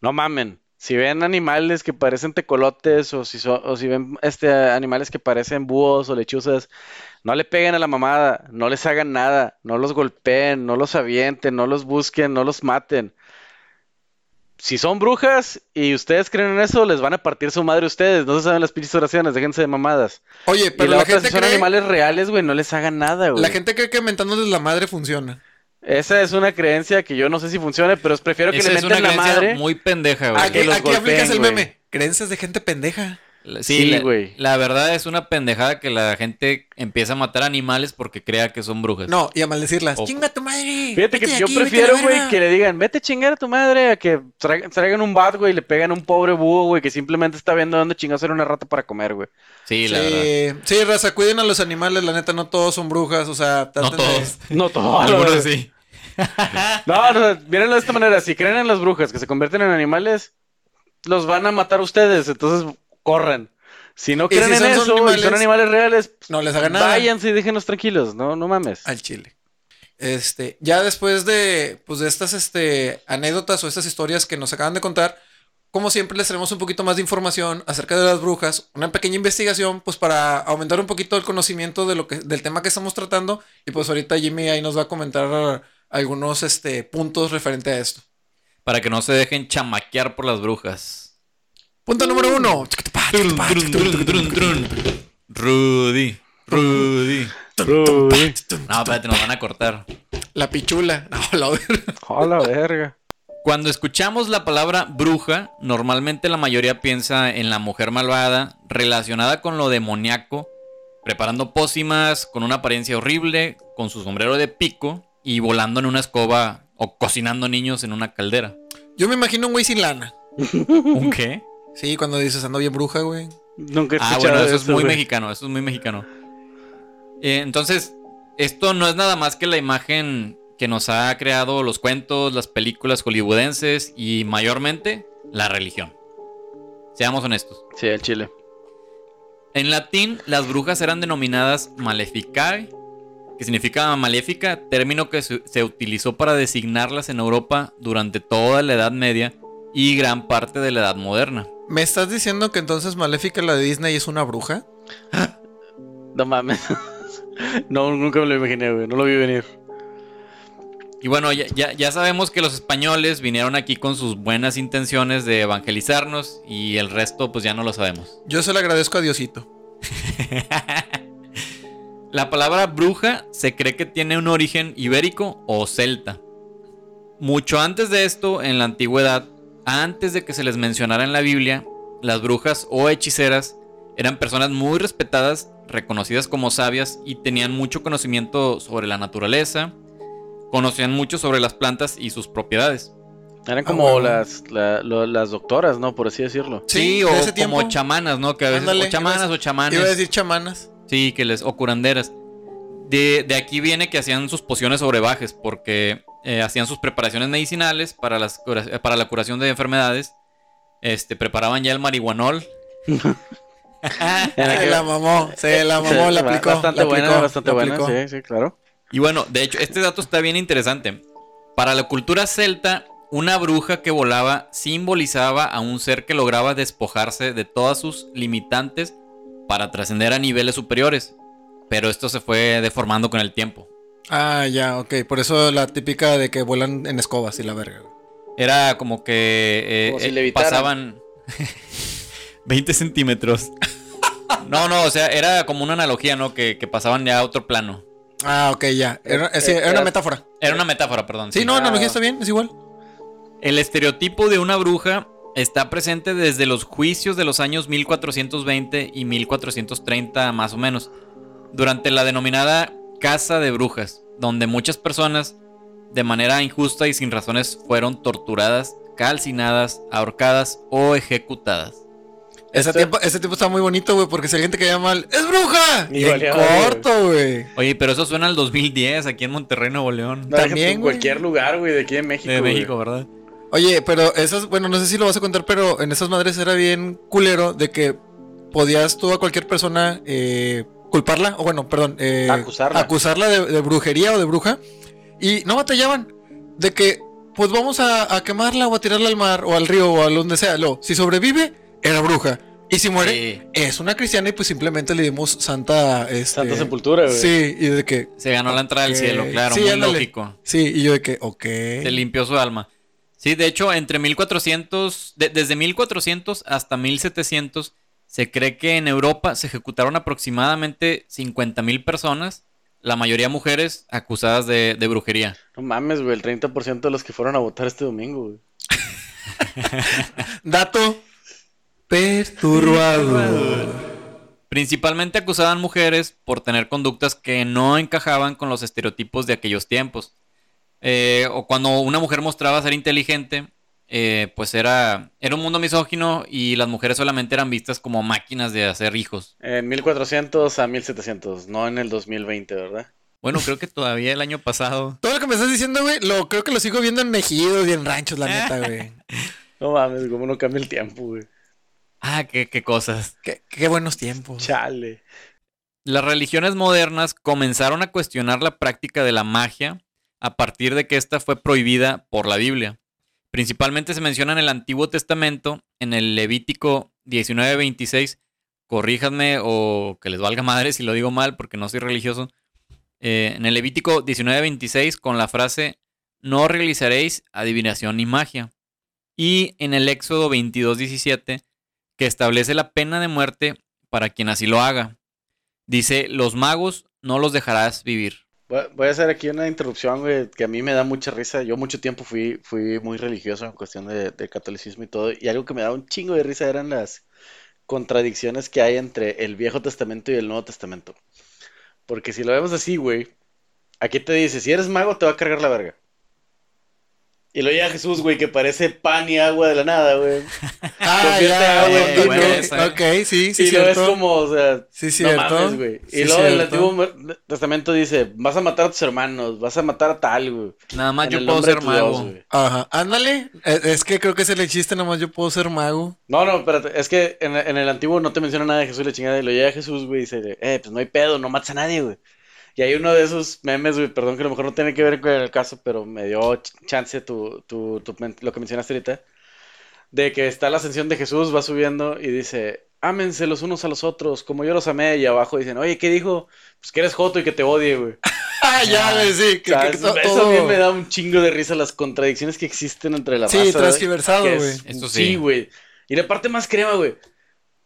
No mamen. Si ven animales que parecen tecolotes o si, so- o si ven este, animales que parecen búhos o lechuzas, no le peguen a la mamada, no les hagan nada, no los golpeen, no los avienten, no los busquen, no los maten. Si son brujas y ustedes creen en eso, les van a partir su madre a ustedes. No se saben las pinches oraciones, déjense de mamadas. Oye, Y pero la la, otra, gente si son cree, animales reales, güey, no les hagan nada, güey. la gente cree que mentándoles la madre funciona. Esa es una creencia que yo no sé si funcione, pero prefiero que Esa le es una meten la creencia madre. muy pendeja, güey. Que Aquí, los aquí aplicas el meme. Creencias de gente pendeja. Sí, Sí, la- güey. La, verdad es una pendejada que la gente empieza a matar animales porque crea que son brujas. No, y a maldecirlas. O- Chinga tu madre. Fíjate que yo aquí, prefiero, güey, verga". que le digan, vete a chingar a tu madre, a que traigan, traigan un bat, güey, y le pegan a un pobre búho, güey, que simplemente está viendo dónde chingados era una rata para comer, güey. Sí, la verdad. Sí, sí, raza, cuiden a los animales, la neta, no todos son brujas, o sea, No de- todos. No todo. Algunos sí. No, no, mírenlo de esta manera, si creen en las brujas que se convierten en animales, los van a matar ustedes, entonces corran. Si no Y creen si en eso y animales, son animales reales, No les hagan nada. váyanse y déjenos tranquilos, no, no mames. al chile. Este, ya después de, pues, de estas este, anécdotas o estas historias que nos acaban de contar, como siempre les traemos un poquito más de información acerca de las brujas, una pequeña investigación, pues para aumentar un poquito el conocimiento de lo que, del tema que estamos tratando. Y pues ahorita Jimmy ahí nos va a comentar algunos este, puntos referente a esto. Para que no se dejen chamaquear por las brujas. Punto número uno. Trun. Rudy, Rudy. No, espérate, nos van a cortar. La pichula. No, la verga. A la verga. Cuando escuchamos la palabra bruja, normalmente la mayoría piensa en la mujer malvada, relacionada con lo demoníaco, preparando pócimas, con una apariencia horrible, con su sombrero de pico y volando en una escoba o cocinando niños en una caldera. Yo me imagino un güey sin lana. ¿Un qué? Sí, cuando dices ando bien bruja, güey. Nunca he Ah, escuchado bueno, eso es muy güey. mexicano, eso es muy mexicano. Eh, entonces, esto no es nada más que la imagen que nos ha creado los cuentos, las películas hollywoodenses y mayormente la religión. Seamos honestos. Sí, el chile. En latín, las brujas eran denominadas maleficae, que significa maléfica, término que se utilizó para designarlas en Europa durante toda la Edad Media y gran parte de la Edad Moderna. ¿Me estás diciendo que entonces Maléfica la de Disney es una bruja? No mames. No, nunca me lo imaginé, güey. No lo vi venir. Y bueno, ya, ya, ya sabemos que los españoles vinieron aquí con sus buenas intenciones de evangelizarnos y el resto pues ya no lo sabemos. Yo se lo agradezco a Diosito. La palabra bruja se cree que tiene un origen ibérico o celta. Mucho antes de esto, en la antigüedad, antes de que se les mencionara en la Biblia, las brujas o hechiceras eran personas muy respetadas, reconocidas como sabias y tenían mucho conocimiento sobre la naturaleza, conocían mucho sobre las plantas y sus propiedades. Eran Ah, como bueno. las, la- lo- las doctoras, ¿no? Por así decirlo. Sí, o ese como tiempo. chamanas, ¿no? Que a veces, Ándale, o chamanas ibas- o chamanes. Iba a decir chamanas. Sí, que les, o curanderas. De, de aquí viene que hacían sus pociones sobre bajes, porque eh, hacían sus preparaciones medicinales para, las, cura- eh, para la curación de enfermedades. Este, preparaban ya el marihuanol. Se la mamó, se la mamó, la aplicó. Bastante la buena, aplicó, bastante la buena, aplicó. sí, sí, claro. Y bueno, de hecho, este dato está bien interesante. Para la cultura celta, una bruja que volaba simbolizaba a un ser que lograba despojarse de todas sus limitantes para trascender a niveles superiores. Pero esto se fue deformando con el tiempo. Ah, ya, ok. Por eso la típica de que vuelan en escobas y la verga. Era como que eh, Como si eh, pasaban 20 centímetros. No, no, o sea, era como una analogía, ¿no? Que, que pasaban ya a otro plano. Ah, ok, ya. Era, Eh, sí, era una era- metáfora. Era una metáfora, perdón. Sí, sí. no, Ah. analogía está bien, es igual. El estereotipo de una bruja está presente desde los juicios de los años 1420 y 1430 más o menos, durante la denominada Casa de Brujas, donde muchas personas, de manera injusta y sin razones, fueron torturadas, calcinadas, ahorcadas o ejecutadas. Ese tiempo, ese tiempo está muy bonito, güey, porque si alguien te caía mal, ¡es bruja! Y en corto, güey. Oye, pero eso suena al 2010 aquí en Monterrey, Nuevo León. No, También, güey. cualquier lugar, güey, de aquí en México. De. México, ¿verdad? Oye, pero esas, bueno, no sé si lo vas a contar, pero en esas madres era bien culero de que podías tú a cualquier persona eh, culparla, o bueno, perdón, eh, Acusarla. acusarla de, de brujería o de bruja, y no batallaban de que, pues vamos a, a quemarla o a tirarla al mar o al río o a donde sea. Lo, si sobrevive, era bruja. Y si muere, Sí. es una cristiana y pues simplemente le dimos santa... Este, Santa Sepultura, güey. Sí, y de que... Se ganó la entrada al cielo, claro, Sí, muy ándale. lógico. Sí, y yo de que, ok. Se limpió su alma. Sí, de hecho, entre 1400, de- desde 1400 hasta 1700, se cree que en Europa se ejecutaron aproximadamente 50.000 personas, la mayoría mujeres acusadas de, de brujería. No mames, güey, el 30% de los que fueron a votar este domingo, güey. Dato perturbador. Principalmente acusaban mujeres por tener conductas que no encajaban con los estereotipos de aquellos tiempos. Eh, o cuando una mujer mostraba ser inteligente, eh, pues era, era un mundo misógino y las mujeres solamente eran vistas como máquinas de hacer hijos. En 1400 a 1700, no en el 2020, ¿verdad? Bueno, creo que todavía el año pasado. Todo lo que me estás diciendo, güey, lo creo que lo sigo viendo en mejidos y en ranchos, la neta, güey. No mames, cómo no cambia el tiempo, güey. Ah, qué, qué cosas. Qué, qué buenos tiempos. Chale. Las religiones modernas comenzaron a cuestionar la práctica de la magia a partir de que ésta fue prohibida por la Biblia. Principalmente se menciona en el Antiguo Testamento, en el Levítico 19:26. Corríjanme o que les valga madre si lo digo mal porque no soy religioso. Eh, en el Levítico 19:26 con la frase no realizaréis adivinación ni magia. Y en el Éxodo 22:17 que establece la pena de muerte para quien así lo haga. Dice, los magos no los dejarás vivir. Voy a hacer aquí una interrupción, güey, que a mí me da mucha risa. Yo mucho tiempo fui, fui muy religioso en cuestión de, de catolicismo y todo, y algo que me daba un chingo de risa eran las contradicciones que hay entre el Viejo Testamento y el Nuevo Testamento. Porque si lo vemos así, güey, aquí te dice, si eres mago te va a cargar la verga. Y lo llega Jesús, güey, que parece pan y agua de la nada, güey. Ah, ya, agua en ok, vino. esa. ok, sí, sí, y lo ves cierto. como, o sea, Sí, no cierto. mames, güey. Y Sí, luego el cierto. Antiguo Testamento dice, vas a matar a tus hermanos, vas a matar a tal, güey. Nada más En yo el puedo ser mago. Ajá, ándale. Es, es que creo que ese es el chiste, nomás yo puedo ser mago. No, no, espérate, es que en, en el antiguo no te menciona nada de Jesús y la chingada, y lo llega Jesús, güey, y dice, eh, pues no hay pedo, no matas a nadie, güey. Y hay uno de esos memes, güey, perdón que a lo mejor no tiene que ver con el caso, pero me dio ch- chance tu, tu, tu lo que mencionaste ahorita, de que está la ascensión de Jesús, va subiendo y dice, ámense los unos a los otros, como yo los amé, y abajo dicen, oye, ¿qué dijo? Pues que eres joto y que te odie, güey. Ah, ya, güey, sí. que- O sea, que eso, to- eso todo- a mí me da un chingo de risa las contradicciones que existen entre la Sí, raza. güey, transgiversado, que güey. es- Eso sí. Sí, güey. Y la parte más crema, güey.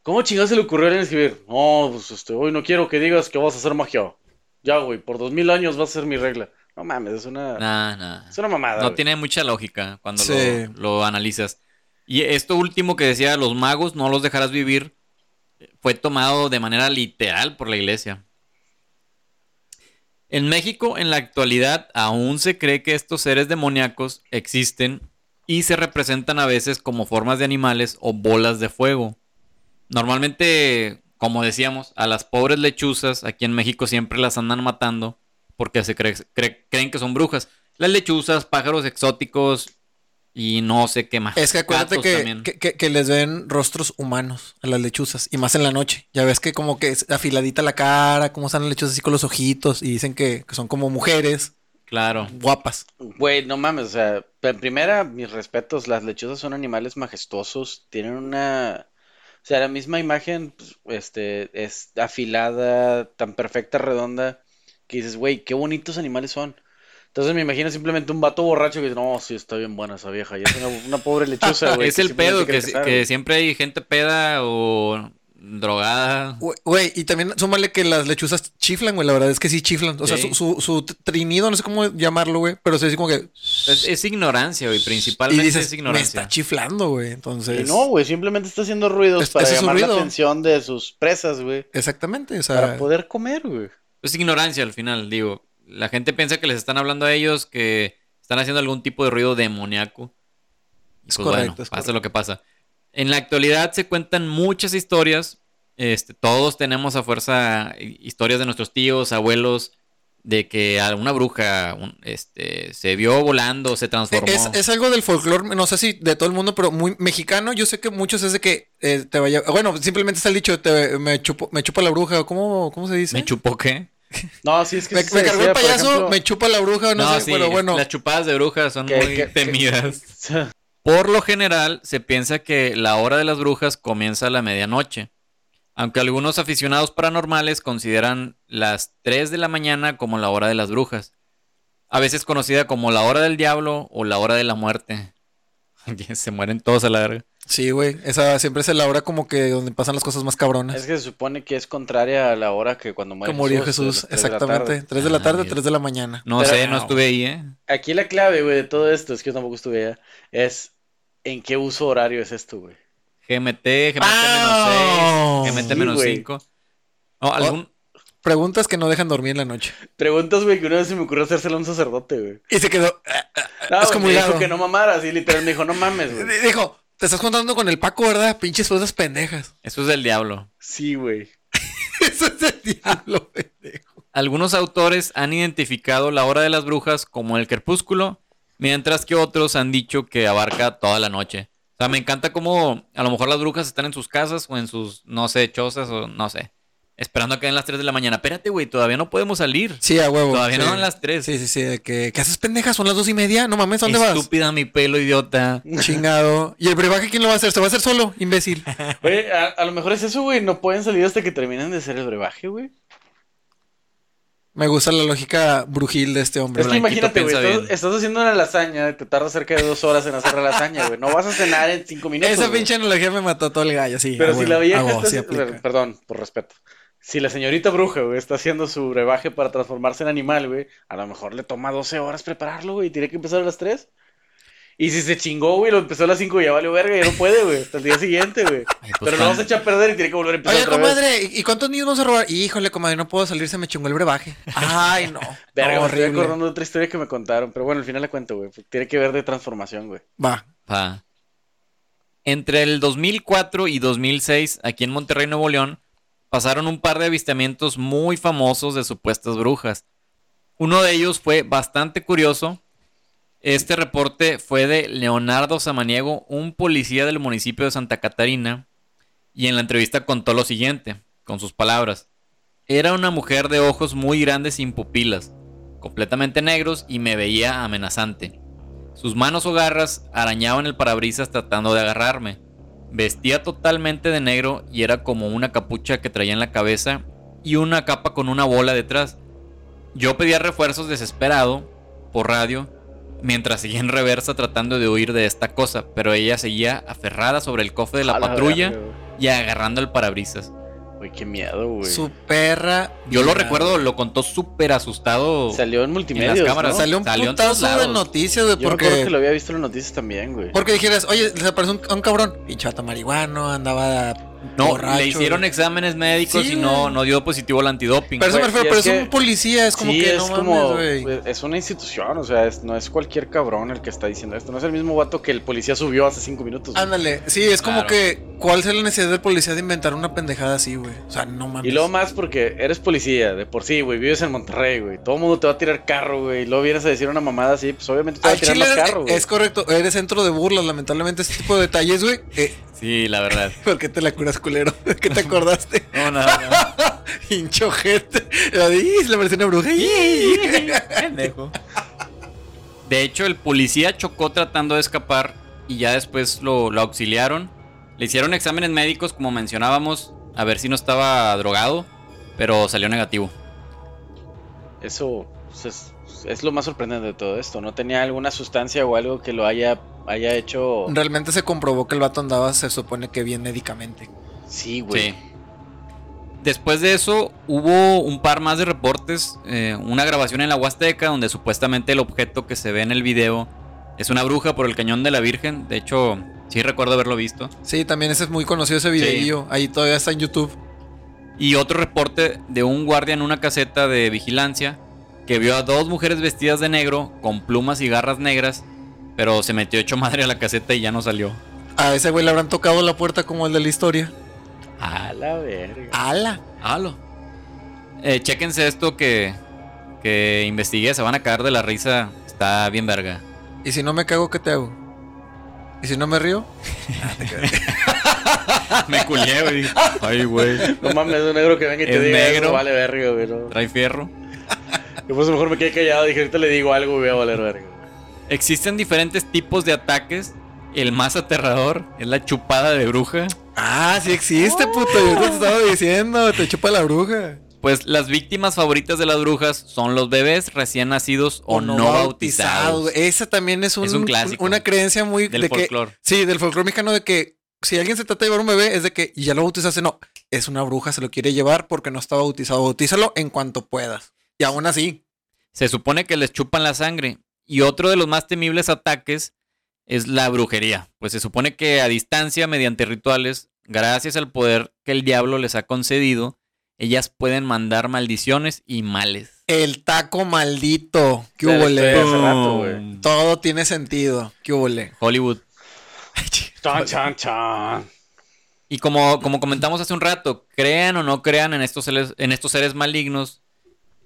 ¿Cómo chingados se le ocurrió a alguien escribir? No, pues este, hoy no quiero que digas que vas a hacer magia. Ya, güey, por dos mil años va a ser mi regla. No mames, es una, Nah, nah. es una mamada. No güey. tiene mucha lógica cuando Sí. lo, lo analizas. Y esto último que decía, los magos no los dejarás vivir, fue tomado de manera literal por la iglesia. En México, en la actualidad, aún se cree que estos seres demoníacos existen y se representan a veces como formas de animales o bolas de fuego. Normalmente, como decíamos, a las pobres lechuzas aquí en México siempre las andan matando porque se cree- cree- creen que son brujas. Las lechuzas, pájaros exóticos y no sé qué más. Es que acuérdate que, también. que, que- que les ven rostros humanos a las lechuzas y más en la noche. Ya ves que como que es afiladita la cara, cómo están las lechuzas así con los ojitos y dicen que, que son como mujeres Claro. guapas. Güey, no mames, o sea, en primera, mis respetos, las lechuzas son animales majestuosos, tienen una, o sea, la misma imagen, pues, este, es afilada, tan perfecta, redonda, que dices, güey, qué bonitos animales son. Entonces me imagino simplemente un vato borracho que dice, no, sí, está bien buena esa vieja, y es una, una pobre lechuza, güey. es el pedo, que, que siempre hay gente peda o drogada. Güey, y también súmale que las lechuzas chiflan, güey. La verdad es que sí chiflan. O sea, su, su, su trinido, no sé cómo llamarlo, güey. Pero se dice como que. Es, es ignorancia, güey. Y Principalmente dices, es me ignorancia. está chiflando, güey. Y Entonces. no, güey, simplemente está haciendo ruidos Es- para llamar la atención de sus presas, güey, Exactamente. O para sea. poder comer, güey. Es ignorancia al final, digo. La gente piensa que les están hablando a ellos que están haciendo algún tipo de ruido demoníaco. Y Es pues correcto, bueno, es pasa correcto. lo que pasa. En la actualidad se cuentan muchas historias. Este, todos tenemos a fuerza historias de nuestros tíos, abuelos, de que alguna bruja un- este, se vio volando, se transformó. Es, es algo del folclore, no sé si de todo el mundo, pero muy mexicano. Yo sé que muchos es de que eh, te vaya. Bueno, simplemente está el dicho, te- me, chupo, me chupa la bruja. ¿Cómo, cómo se dice? ¿Me chupó qué? No, sí, es que Me, sí me se cargó el payaso, ejemplo, me chupa la bruja, no, No, sé, sí, pero bueno. las chupadas de brujas son Que- muy que- que- temidas. Por lo general, se piensa que la hora de las brujas comienza a la medianoche, aunque algunos aficionados paranormales consideran las 3 de la mañana como la hora de las brujas, a veces conocida como la hora del diablo o la hora de la muerte. se mueren todos a la verga. Sí, güey. Esa siempre es la hora como que donde pasan las cosas más cabronas. Es que se supone que es contraria a la hora que cuando muere como murió Jesús, Jesús, las tres de la exactamente. tarde. 3 de la Ah. 3 de la mañana. No Pero- sé, no estuve ahí, ¿eh? Aquí la clave, güey, de todo esto, es que yo tampoco estuve allá, es en qué uso horario es esto, güey. GMT, GMT Ah, menos 6, GMT sí, menos güey. 5. No, algún... Preguntas que no dejan dormir en la noche. Preguntas, güey, que una vez se me ocurrió hacérsela a un sacerdote, güey. Y se quedó. No, Es como me dijo que no mamara, así literal, me dijo, no mames, güey. Dijo, te estás contando con el Paco, ¿verdad? Pinches cosas pendejas. Eso es del diablo. Sí, güey. Eso es el diablo, pendejo. Algunos autores han identificado la hora de las brujas como el crepúsculo, mientras que otros han dicho que abarca toda la noche. O sea, me encanta cómo a lo mejor las brujas están en sus casas o en sus, no sé, chozas o no sé, esperando a que den las 3 de la mañana. Espérate, güey, todavía no podemos salir. Sí, a huevo. Todavía sí. no dan las 3. Sí, sí, sí. De que, ¿qué haces pendejas? Son las dos y media. No mames, ¿a ¿dónde vas? Estúpida mi pelo, idiota. Chingado. ¿Y el brebaje quién lo va a hacer? ¿Se va a hacer solo? Imbécil. Oye, a, a lo mejor es eso, güey, no pueden salir hasta que terminen de hacer el brebaje, güey. Me gusta la lógica brujil de este hombre. Es que imagínate, güey, estás, haciendo una lasaña, te tarda cerca de dos horas en hacer la lasaña, güey. No vas a cenar en cinco minutos. Esa pinche analogía me mató todo el gallo, sí. Pero si la vieja huevo, está sí Perdón, por respeto. Si la señorita bruja, güey, está haciendo su brebaje para transformarse en animal, güey, a lo mejor le toma 12 horas prepararlo, güey, y tiene que empezar a las 3. Y si se chingó, güey, lo empezó a las 5 y ya valió verga, ya no puede, güey, hasta el día siguiente, güey. Pues, Pero vamos a echar a perder y tiene que volver a empezar Oye, otra comadre, ¿y y cuántos niños vamos a robar? Híjole, comadre, no puedo salir, se me chingó el brebaje. Ay, no. Verga, No, me estoy horrible. acordando de otra historia que me contaron, pero bueno, al final la cuento, güey, porque tiene que ver de transformación, güey. Va. Pa. Entre el 2004 y 2006, aquí en Monterrey, Nuevo León, pasaron un par de avistamientos muy famosos de supuestas brujas. Uno de ellos fue bastante curioso. Este reporte fue de Leonardo Samaniego, un policía del municipio de Santa Catarina, y en la entrevista contó lo siguiente, con sus palabras. Era una mujer de ojos muy grandes sin pupilas, completamente negros y me veía amenazante. Sus manos o garras arañaban el parabrisas tratando de agarrarme. Vestía totalmente de negro y era como una capucha que traía en la cabeza y una capa con una bola detrás. Yo pedía refuerzos desesperado por radio mientras seguía en reversa tratando de huir de esta cosa, pero ella seguía aferrada sobre el cofre de la patrulla y agarrando el parabrisas. Güey, qué miedo, güey. Su perra. Yo lo recuerdo, lo contó súper asustado. Salió en multimedia. En las cámaras. Salió un Salió putazo de noticias, güey, Yo recuerdo porque... que lo había visto en las noticias también, güey. Porque dijeras, oye, se apareció un, un cabrón. Pinche vato marihuano, andaba No, borracho, le hicieron güey. exámenes médicos Sí, y no, no dio positivo al antidoping. Pero eso me Güey, refiero, y pero es es, que- un policía, es como sí, que es no como, mames, güey. es una institución, o sea, es- no es cualquier cabrón el que está diciendo esto. No es el mismo vato que el policía subió hace cinco minutos. güey. Ándale, sí, es como Claro. que, ¿cuál es la necesidad del policía de inventar una pendejada así, güey? O sea, no mames. Y luego más porque eres policía, de por sí, güey, vives en Monterrey, güey. Todo el mundo te va a tirar carro, güey. Y luego vienes a decir una mamada así, pues obviamente te va a tirar chile más carro, güey. es correcto, eres centro de burlas, lamentablemente este tipo de detalles, güey. Eh, Sí, la verdad. ¿Por qué te la curas, culero? ¿Qué te acordaste? No, nada, nada. Hincho gente. La de, "Ih, le pareció una bruja. ¡Ih!". Pendejo. De hecho, el policía chocó tratando de escapar y ya después lo, lo auxiliaron. Le hicieron exámenes médicos, como mencionábamos, a ver si no estaba drogado, pero salió negativo. Eso pues, es, es lo más sorprendente de todo esto. No tenía alguna sustancia o algo que lo haya, haya hecho. Realmente se comprobó que el vato andaba, se supone que bien médicamente. Sí, güey. Sí. Después de eso, hubo un par más de reportes. eh, una grabación en la Huasteca, donde supuestamente el objeto que se ve en el video es una bruja por el cañón de la Virgen. De hecho, sí recuerdo haberlo visto. Sí, también ese es muy conocido ese videillo. Ahí todavía está en YouTube. Y otro reporte de un guardia en una caseta de vigilancia que vio a dos mujeres vestidas de negro con plumas y garras negras, pero se metió hecho madre a la caseta y ya no salió. A ese güey le habrán tocado la puerta como el de la historia. A la verga. ¡Hala! Halo. Eh, chéquense esto que, que investigué, se van a caer de la risa. Está bien verga. ¿Y si no me cago, qué te hago? ¿Y si no me río? Me culié, güey. Ay, güey. No mames, un negro que venga y te Es diga negro. eso, vale verga, güey. Trae fierro. Yo pues mejor me quedé callado, dije, ahorita le digo algo y voy a valer verga. Existen diferentes tipos de ataques. El más aterrador es la chupada de bruja. Ah, sí existe, puto. Yo te estaba diciendo, te chupa la bruja. Pues las víctimas favoritas de las brujas son los bebés recién nacidos o, no, bautizados. Esa también es un, Es un clásico. una creencia muy Del de que folclore. sí, del folclore mexicano de que si alguien se trata de llevar un bebé es de que y ya lo bautizaste, no, es una bruja, se lo quiere llevar porque no está bautizado. Bautízalo en cuanto puedas. Y aún así, Se supone que les chupan la sangre. Y otro de los más temibles ataques es la brujería. Pues se supone que a distancia, mediante rituales, gracias al poder que el diablo les ha concedido, ellas pueden mandar maldiciones y males. el taco maldito. ¿Qué hubo. Todo tiene sentido. ¿Qué hubo, le? Hollywood. Chan, chan, chan. Y como, como comentamos hace un rato, crean o no crean en estos seres, en estos seres malignos,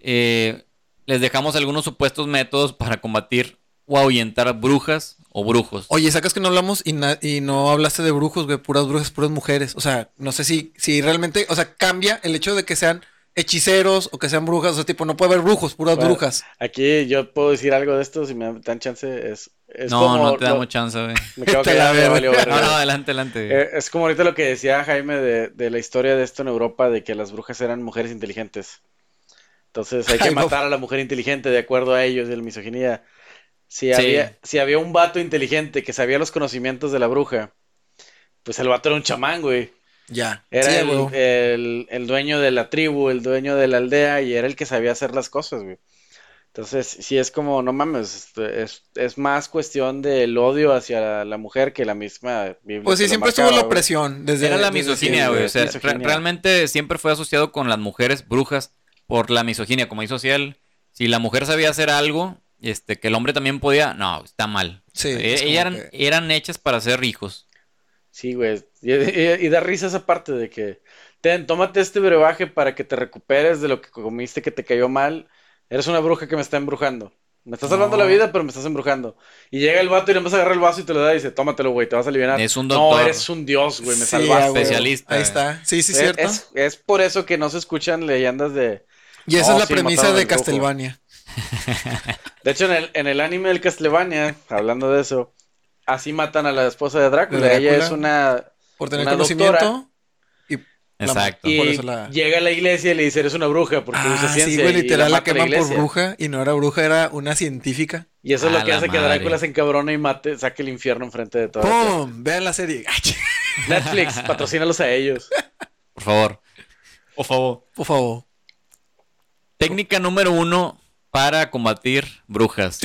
eh, les dejamos algunos supuestos métodos para combatir o ahuyentar brujas o brujos. Oye, sacas que no hablamos y, no hablaste de brujos, güey, puras brujas, puras mujeres. O sea, no sé si, si realmente, o sea, cambia el hecho de que sean hechiceros o que sean brujas. O sea, tipo, no puede haber brujos, puras Bueno, brujas. Aquí yo puedo decir algo de esto, si me dan chance. Es, es no, como no te lo- damos chance, güey. Me quedo callado, verga. valió. No, no, adelante, adelante. Eh, es como ahorita lo que decía Jaime de, de la historia de esto en Europa, de que las brujas eran mujeres inteligentes. Entonces hay que matar a la mujer inteligente de acuerdo a ellos, de la misoginia. Si Sí. había, si había un vato inteligente que sabía los conocimientos de la bruja, pues el vato era un chamán, güey. Ya. Era Sí, el, güey. el- el dueño de la tribu, el dueño de la aldea y era el que sabía hacer las cosas, güey. Entonces, sí es como, no mames, este, es, es más cuestión del odio hacia la, la mujer que la misma Biblia Pues sí, siempre marcaba, estuvo la opresión. Desde, Era la misoginia, güey. O sea, realmente siempre fue asociado con las mujeres brujas por la misoginia, como hizo social. Si la mujer sabía hacer algo, este, que el hombre también podía, no, está mal. Sí, Eh, ellas eran, que- eran hechas para ser hijos. Sí, güey. Y, y- y da risa esa parte de que, ten, tómate este brebaje para que te recuperes de lo que comiste que te cayó mal. Eres una bruja que me está embrujando. Me estás salvando No. la vida, pero me estás embrujando. Y llega el vato y le empieza a agarrar el vaso y te lo da y dice, tómatelo, güey, te vas a aliviar. Es un No, doctor. eres un dios, güey, me Sí, salvaste. Especialista. Ahí está. Sí, sí, Es- cierto. Es, es por eso que no se escuchan leyendas de... y esa No, es la sí, premisa de. Castlevania. De hecho, en el, en el anime del Castlevania, hablando de eso, así matan a la esposa de Drácula. ¿De Ella es una... Por tener Una conocimiento. doctora. La Exacto. Y por eso la- llega a la iglesia y le dice, eres una bruja, porque usa Ah, ciencia. sí, güey, y literal la mata a queman por bruja y no era bruja, era una científica. Y eso es lo que la hace que. Drácula se encabrone y mate, saque el infierno enfrente de toda la tierra. ¡Pum! Vean la serie. Netflix, patrocínalos a ellos. Por favor. Por favor. Por favor. Técnica número uno para combatir brujas.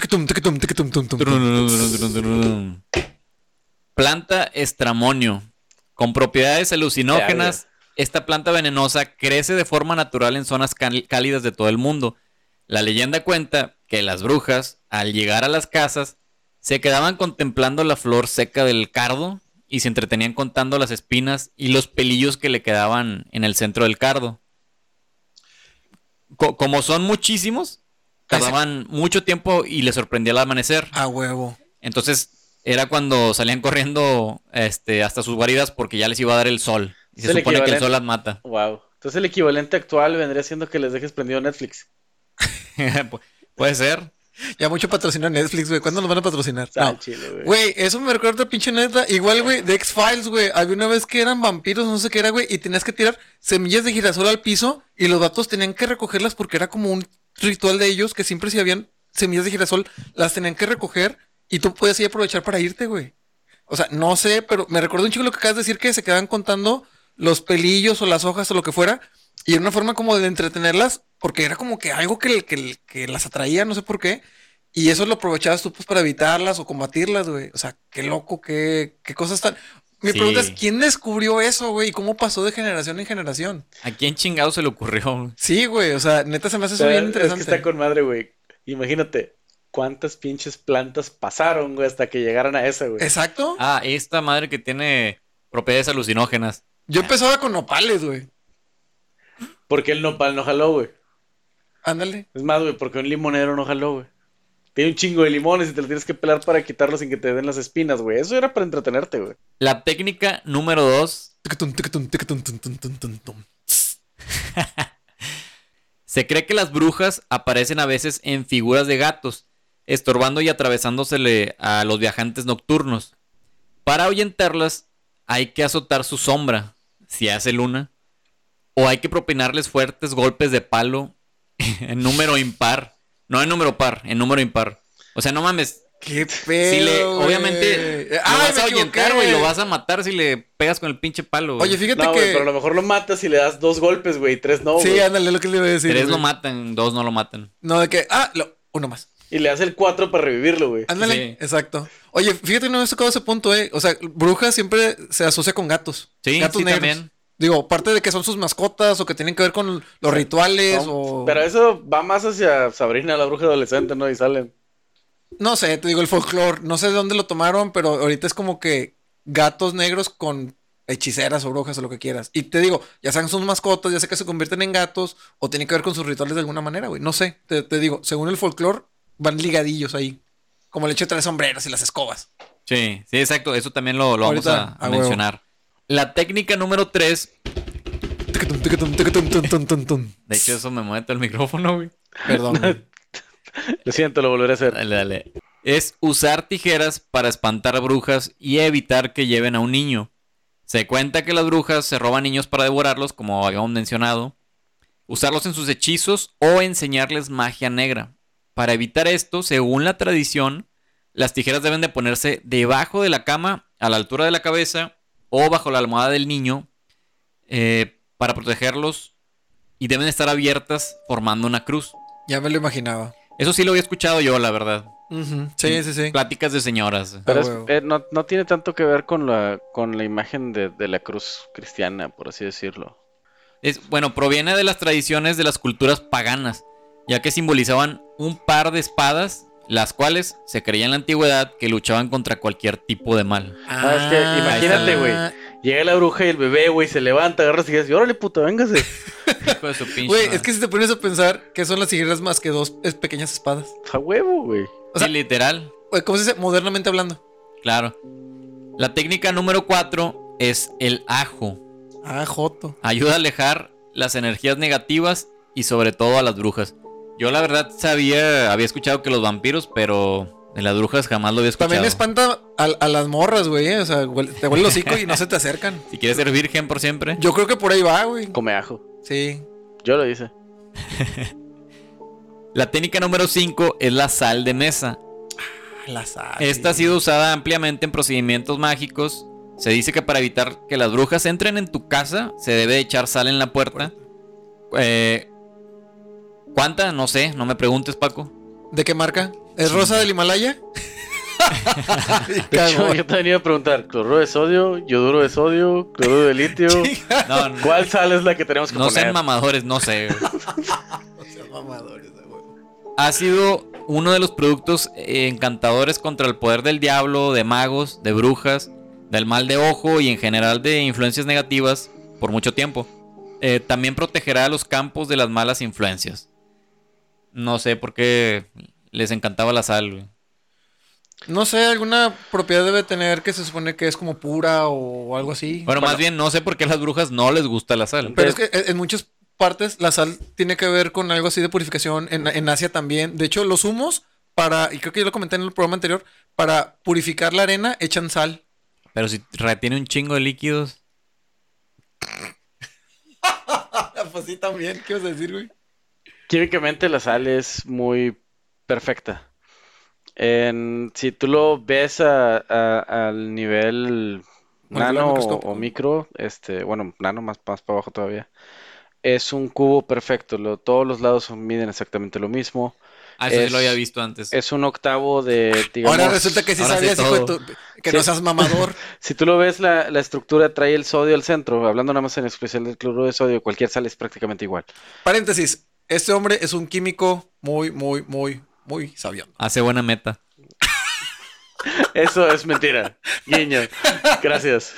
Planta estramonio. Con propiedades alucinógenas, esta planta venenosa crece de forma natural en zonas cálidas de todo el mundo. La leyenda cuenta que las brujas, al llegar a las casas, se quedaban contemplando la flor seca del cardo y se entretenían contando las espinas y los pelillos que le quedaban en el centro del cardo. Co- como son muchísimos, tardaban mucho tiempo y les sorprendía el amanecer. A huevo. Entonces era cuando salían corriendo este, hasta sus guaridas porque ya les iba a dar el sol. Y se supone que el sol las mata. Wow. Entonces el equivalente actual vendría siendo que les dejes prendido Netflix. Pu- Puede ser. Ya mucho patrocinio a Netflix, güey. ¿Cuándo nos van a patrocinar? Ah, No. chile, güey. Güey, eso me recuerda otra pinche neta. Igual, güey, de X-Files, güey. Había una vez que eran vampiros, no sé qué era, güey, y tenías que tirar semillas de girasol al piso y los vatos tenían que recogerlas porque era como un ritual de ellos que siempre si habían semillas de girasol, las tenían que recoger y tú puedes ahí aprovechar para irte, güey. O sea, no sé, pero me recuerdo un chico lo que acabas de decir que se quedaban contando los pelillos o las hojas o lo que fuera y era una forma como de entretenerlas porque era como que algo que, que, que las atraía, no sé por qué. Y eso lo aprovechabas tú pues para evitarlas o combatirlas, güey. O sea, qué loco, qué, qué cosas tan... Mi Sí. pregunta es, ¿quién descubrió eso, güey? ¿Y cómo pasó de generación en generación? ¿A quién chingado se le ocurrió? Sí, güey, o sea, neta se me hace eso bien es que interesante. está con madre, güey. Imagínate cuántas pinches plantas pasaron, güey, hasta que llegaran a esa, güey. Exacto. Ah, esta madre que tiene propiedades alucinógenas. Yo empezaba con nopales, güey. Porque el nopal no jaló, güey. Ándale. Es más, güey, porque un limonero no jaló, güey. Tiene un chingo de limones y te lo tienes que pelar para quitarlo sin que te den las espinas, güey. Eso era para entretenerte, güey. La técnica número dos. Se cree que las brujas aparecen a veces en figuras de gatos, estorbando y atravesándosele a los viajantes nocturnos. Para ahuyentarlas, hay que azotar su sombra, si hace luna, o hay que propinarles fuertes golpes de palo en número impar. No en número par, en número impar. O sea, no mames. Qué pedo. Si le, obviamente, lo Ay, vas a ahuyentar, güey, lo vas a matar si le pegas con el pinche palo. Oye, fíjate No, que. pero a lo mejor lo matas y le das dos golpes, güey, y tres no, sí, güey. ándale, lo que le iba a decir. Tres lo matan, dos no lo matan. No, de que. Ah, lo- uno más. Y le das el cuatro para revivirlo, güey. Ándale, Sí. exacto. Oye, fíjate que no me has tocado ese punto, eh. O sea, bruja siempre se asocia con gatos. Sí, gatos sí, negros. también. Digo, parte de que son sus mascotas o que tienen que ver con los rituales No, o. Pero eso va más hacia Sabrina, la bruja adolescente, ¿no? Y salen. No sé, te digo, el folclore. No sé de dónde lo tomaron, pero ahorita es como que gatos negros con hechiceras o brujas o lo que quieras. Y te digo, ya sean sus mascotas, ya sé que se convierten en gatos o tienen que ver con sus rituales de alguna manera, güey. No sé, te, te digo, según el folclore, van ligadillos ahí. Como el hecho de traer sombreros y las escobas. Sí, sí, exacto. Eso también lo, lo vamos a, a mencionar. La técnica número 3. Tiquitum, tiquitum, tiquitum, tum, tum, tum, tum. De hecho, eso me mueve todo el micrófono, güey. Perdón. güey. Lo siento, lo volveré a hacer. Dale, dale. Es usar tijeras para espantar brujas y evitar que lleven a un niño. Se cuenta que las brujas se roban niños para devorarlos, como habíamos mencionado. Usarlos en sus hechizos o enseñarles magia negra. Para evitar esto, según la tradición, las tijeras deben de ponerse debajo de la cama, a la altura de la cabeza o bajo la almohada del niño eh, para protegerlos y deben estar abiertas formando una cruz. Ya me lo imaginaba. Eso sí lo había escuchado yo, la verdad. Sí, sí, sí. Pláticas de señoras. Pero es- eh, no, no tiene tanto que ver con la, con la imagen de, de la cruz cristiana, por así decirlo. Es, bueno, proviene de las tradiciones de las culturas paganas, ya que simbolizaban un par de espadas, las cuales se creía en la antigüedad que luchaban contra cualquier tipo de mal. Ah, es que imagínate, güey. Llega la bruja y el bebé, güey, se levanta, agarra las tijeras y órale, puta, véngase. Hijo de su pinche Güey, es que si te pones a pensar que son las tijeras más que dos es, pequeñas espadas. A huevo, güey. o sea- Sí, literal, ¿Cómo se dice? Modernamente hablando. claro. La técnica número 4 es el ajo. Ah, Joto. Ayuda a alejar las energías negativas y sobre todo a las brujas. Yo la verdad sabía, había escuchado que los vampiros, pero De las brujas jamás lo había escuchado. También espanta a, a las morras, güey. eh, O sea, huele- te huele el hocico y no se te acercan. Si quieres ser virgen por siempre. Yo creo que por ahí va, güey. Come ajo. Sí. Yo lo hice. La técnica número 5 es la sal de mesa. La sal. Esta ha sido usada ampliamente en procedimientos mágicos. Se dice que para evitar que las brujas entren en tu casa, se debe echar sal en la puerta. Eh, ¿Cuánta? No sé, no me preguntes, Paco. ¿De qué marca? ¿Es rosa del Himalaya? De hecho, yo te venía a preguntar, cloruro de sodio, yoduro de sodio, cloruro de litio. No, no, ¿Cuál sal es la que tenemos que no poner? sean mamadores, no sé. Sean mamadores, huevo. Ha sido uno de los productos encantadores contra el poder del diablo, de magos, de brujas, del mal de ojo y en general de influencias negativas por mucho tiempo. Eh, también protegerá a los campos de las malas influencias. No sé por qué les encantaba la sal. güey. No sé, alguna propiedad debe tener que se supone que es como pura o algo así. Bueno, más bien no sé por qué a las brujas no les gusta la sal. Pero es que en muchas partes la sal tiene que ver con algo así de purificación. En, en Asia también. De hecho, los humos para, y creo que yo lo comenté en el programa anterior, para purificar la arena echan sal. Pero si retiene un chingo de líquidos. pues sí, también. ¿Qué ibas a decir, güey? Químicamente la sal es muy perfecta. En- si tú lo ves a- a- al nivel nano o micro, este, bueno, nano más, más para abajo todavía, es un cubo perfecto. Lo- todos los lados miden exactamente lo mismo. Ah, eso sí Es- lo había visto antes. Es un octavo de, digamos, Ahora resulta que sí sabías, hijo de todo. tu- que Sí. no seas mamador. Si tú lo ves, la, la estructura trae el sodio al centro. Hablando nada más en especial del cloruro de sodio, cualquier sal es prácticamente igual. Paréntesis. Este hombre es un químico muy, muy, muy, muy sabio. Hace buena meta. Eso es mentira. Guiño. Gracias.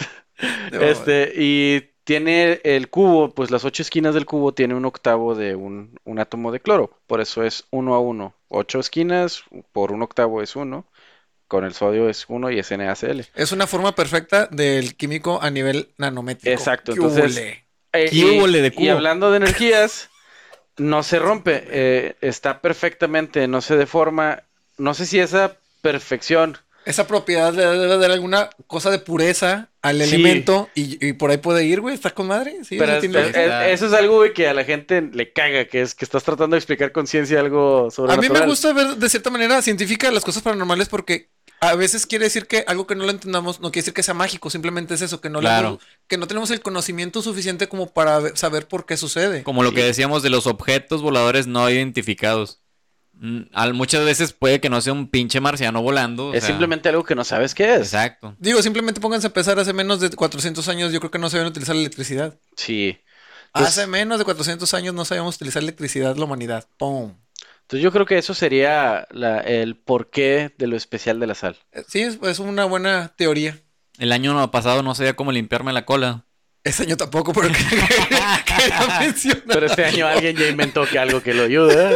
Este, y tiene el cubo, pues las ocho esquinas del cubo tiene un octavo de un, un átomo de cloro. Por eso es uno a uno. Ocho esquinas por un octavo es uno. Con el sodio es uno y es NaCl. Es una forma perfecta del químico a nivel nanométrico. Exacto, ¡Qué entonces-! Eh, ¿Qué y, de y cubo? hablando de energías, no se rompe. eh, está perfectamente, no se deforma. No sé si esa perfección Esa propiedad le debe dar alguna cosa de pureza al Sí. elemento y, y por ahí puede ir, güey. Está con madre. Sí, Pero no es- eso es algo, güey, que a la gente le caga, que es que estás tratando de explicar con ciencia algo sobre A mí me gusta ver de cierta manera científica las cosas paranormales porque a veces quiere decir que algo que no lo entendamos no quiere decir que sea mágico, simplemente es eso, que no, Claro. que no tenemos el conocimiento suficiente como para saber por qué sucede. Como lo Sí. que decíamos de los objetos voladores no identificados. Mm, al- muchas veces puede que no sea un pinche marciano volando. o Es sea, simplemente algo que no sabes qué es. Exacto. Digo, simplemente pónganse a pensar, hace menos de 400 años yo creo que no sabían utilizar la electricidad. Sí. Pues- hace menos de 400 años no sabíamos utilizar electricidad la humanidad. ¡Pum! Entonces yo creo que eso sería la- el porqué de lo especial de la sal. Eh, Sí, es, es una buena teoría. El año pasado no sabía cómo limpiarme la cola. Ese año tampoco, pero. Pero este año alguien ya inventó que algo que lo ayude.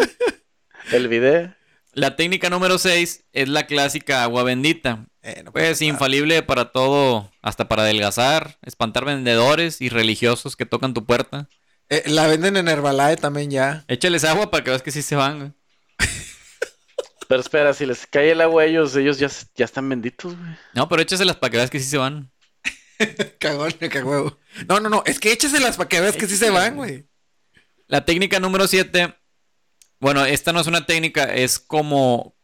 El video. La técnica número 6 es la clásica agua bendita. Eh, no Pues infalible para todo, hasta para adelgazar, espantar vendedores y religiosos que tocan tu puerta. Eh, la venden en Herbalife también ya. Échales agua para que veas que sí se van. Pero espera, si les cae el agua a ellos, ellos ya, ya están benditos, güey. No, pero échaselas para que veas que sí se van. Cagón, me cagó. No, no, no. Es que échaselas para que veas que sí se van, güey. La técnica número 7, bueno, esta no es una técnica, es como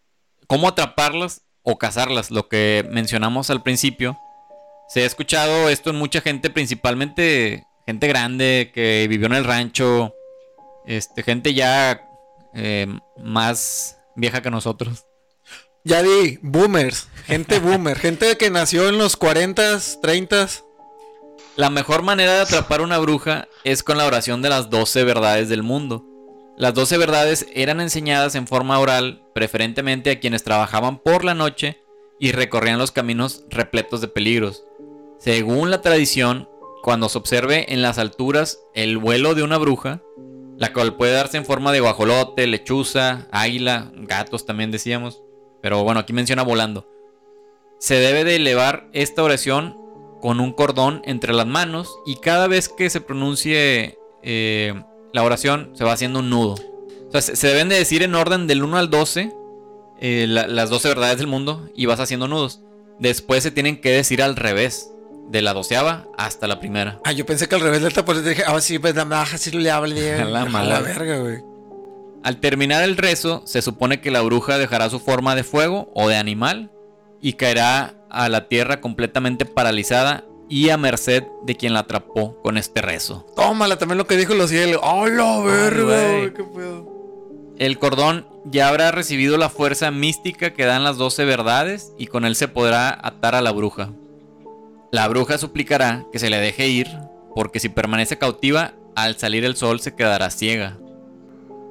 cómo atraparlas o cazarlas, lo que mencionamos al principio. Se ha escuchado esto en mucha gente, principalmente gente grande que vivió en el rancho, este, gente ya eh, más vieja que nosotros. Ya di, boomers. Gente boomer. gente que nació en los 40s, 30s. La mejor manera de atrapar una bruja es con la oración de las 12 verdades del mundo. Las 12 verdades eran enseñadas en forma oral, preferentemente a quienes trabajaban por la noche y recorrían los caminos repletos de peligros. Según la tradición, cuando se observe en las alturas el vuelo de una bruja, la cual puede darse en forma de guajolote, lechuza, águila, gatos también decíamos, pero bueno, aquí menciona volando. Se debe de elevar esta oración con un cordón entre las manos y cada vez que se pronuncie eh, la oración se va haciendo un nudo. Se, deben de decir en orden del 1 al 12 eh, la- las 12 verdades del mundo y vas haciendo nudos. Después se tienen que decir al revés, de la doceava hasta la primera. Ah, yo pensé que al revés de esta, pues dije, ah, sí, pues la maja, sí le. A la la verga, güey. Al terminar el rezo, se supone que la bruja dejará su forma de fuego o de animal y caerá a la tierra completamente paralizada y a merced de quien la atrapó con este rezo. Tómala, también lo que dijo los cielos. ¡Oh, la verga! ¿Qué pedo? El cordón ya habrá recibido la fuerza mística que dan las 12 verdades y con él se podrá atar a la bruja. La bruja suplicará que se le deje ir, porque si permanece cautiva, al salir el sol se quedará ciega.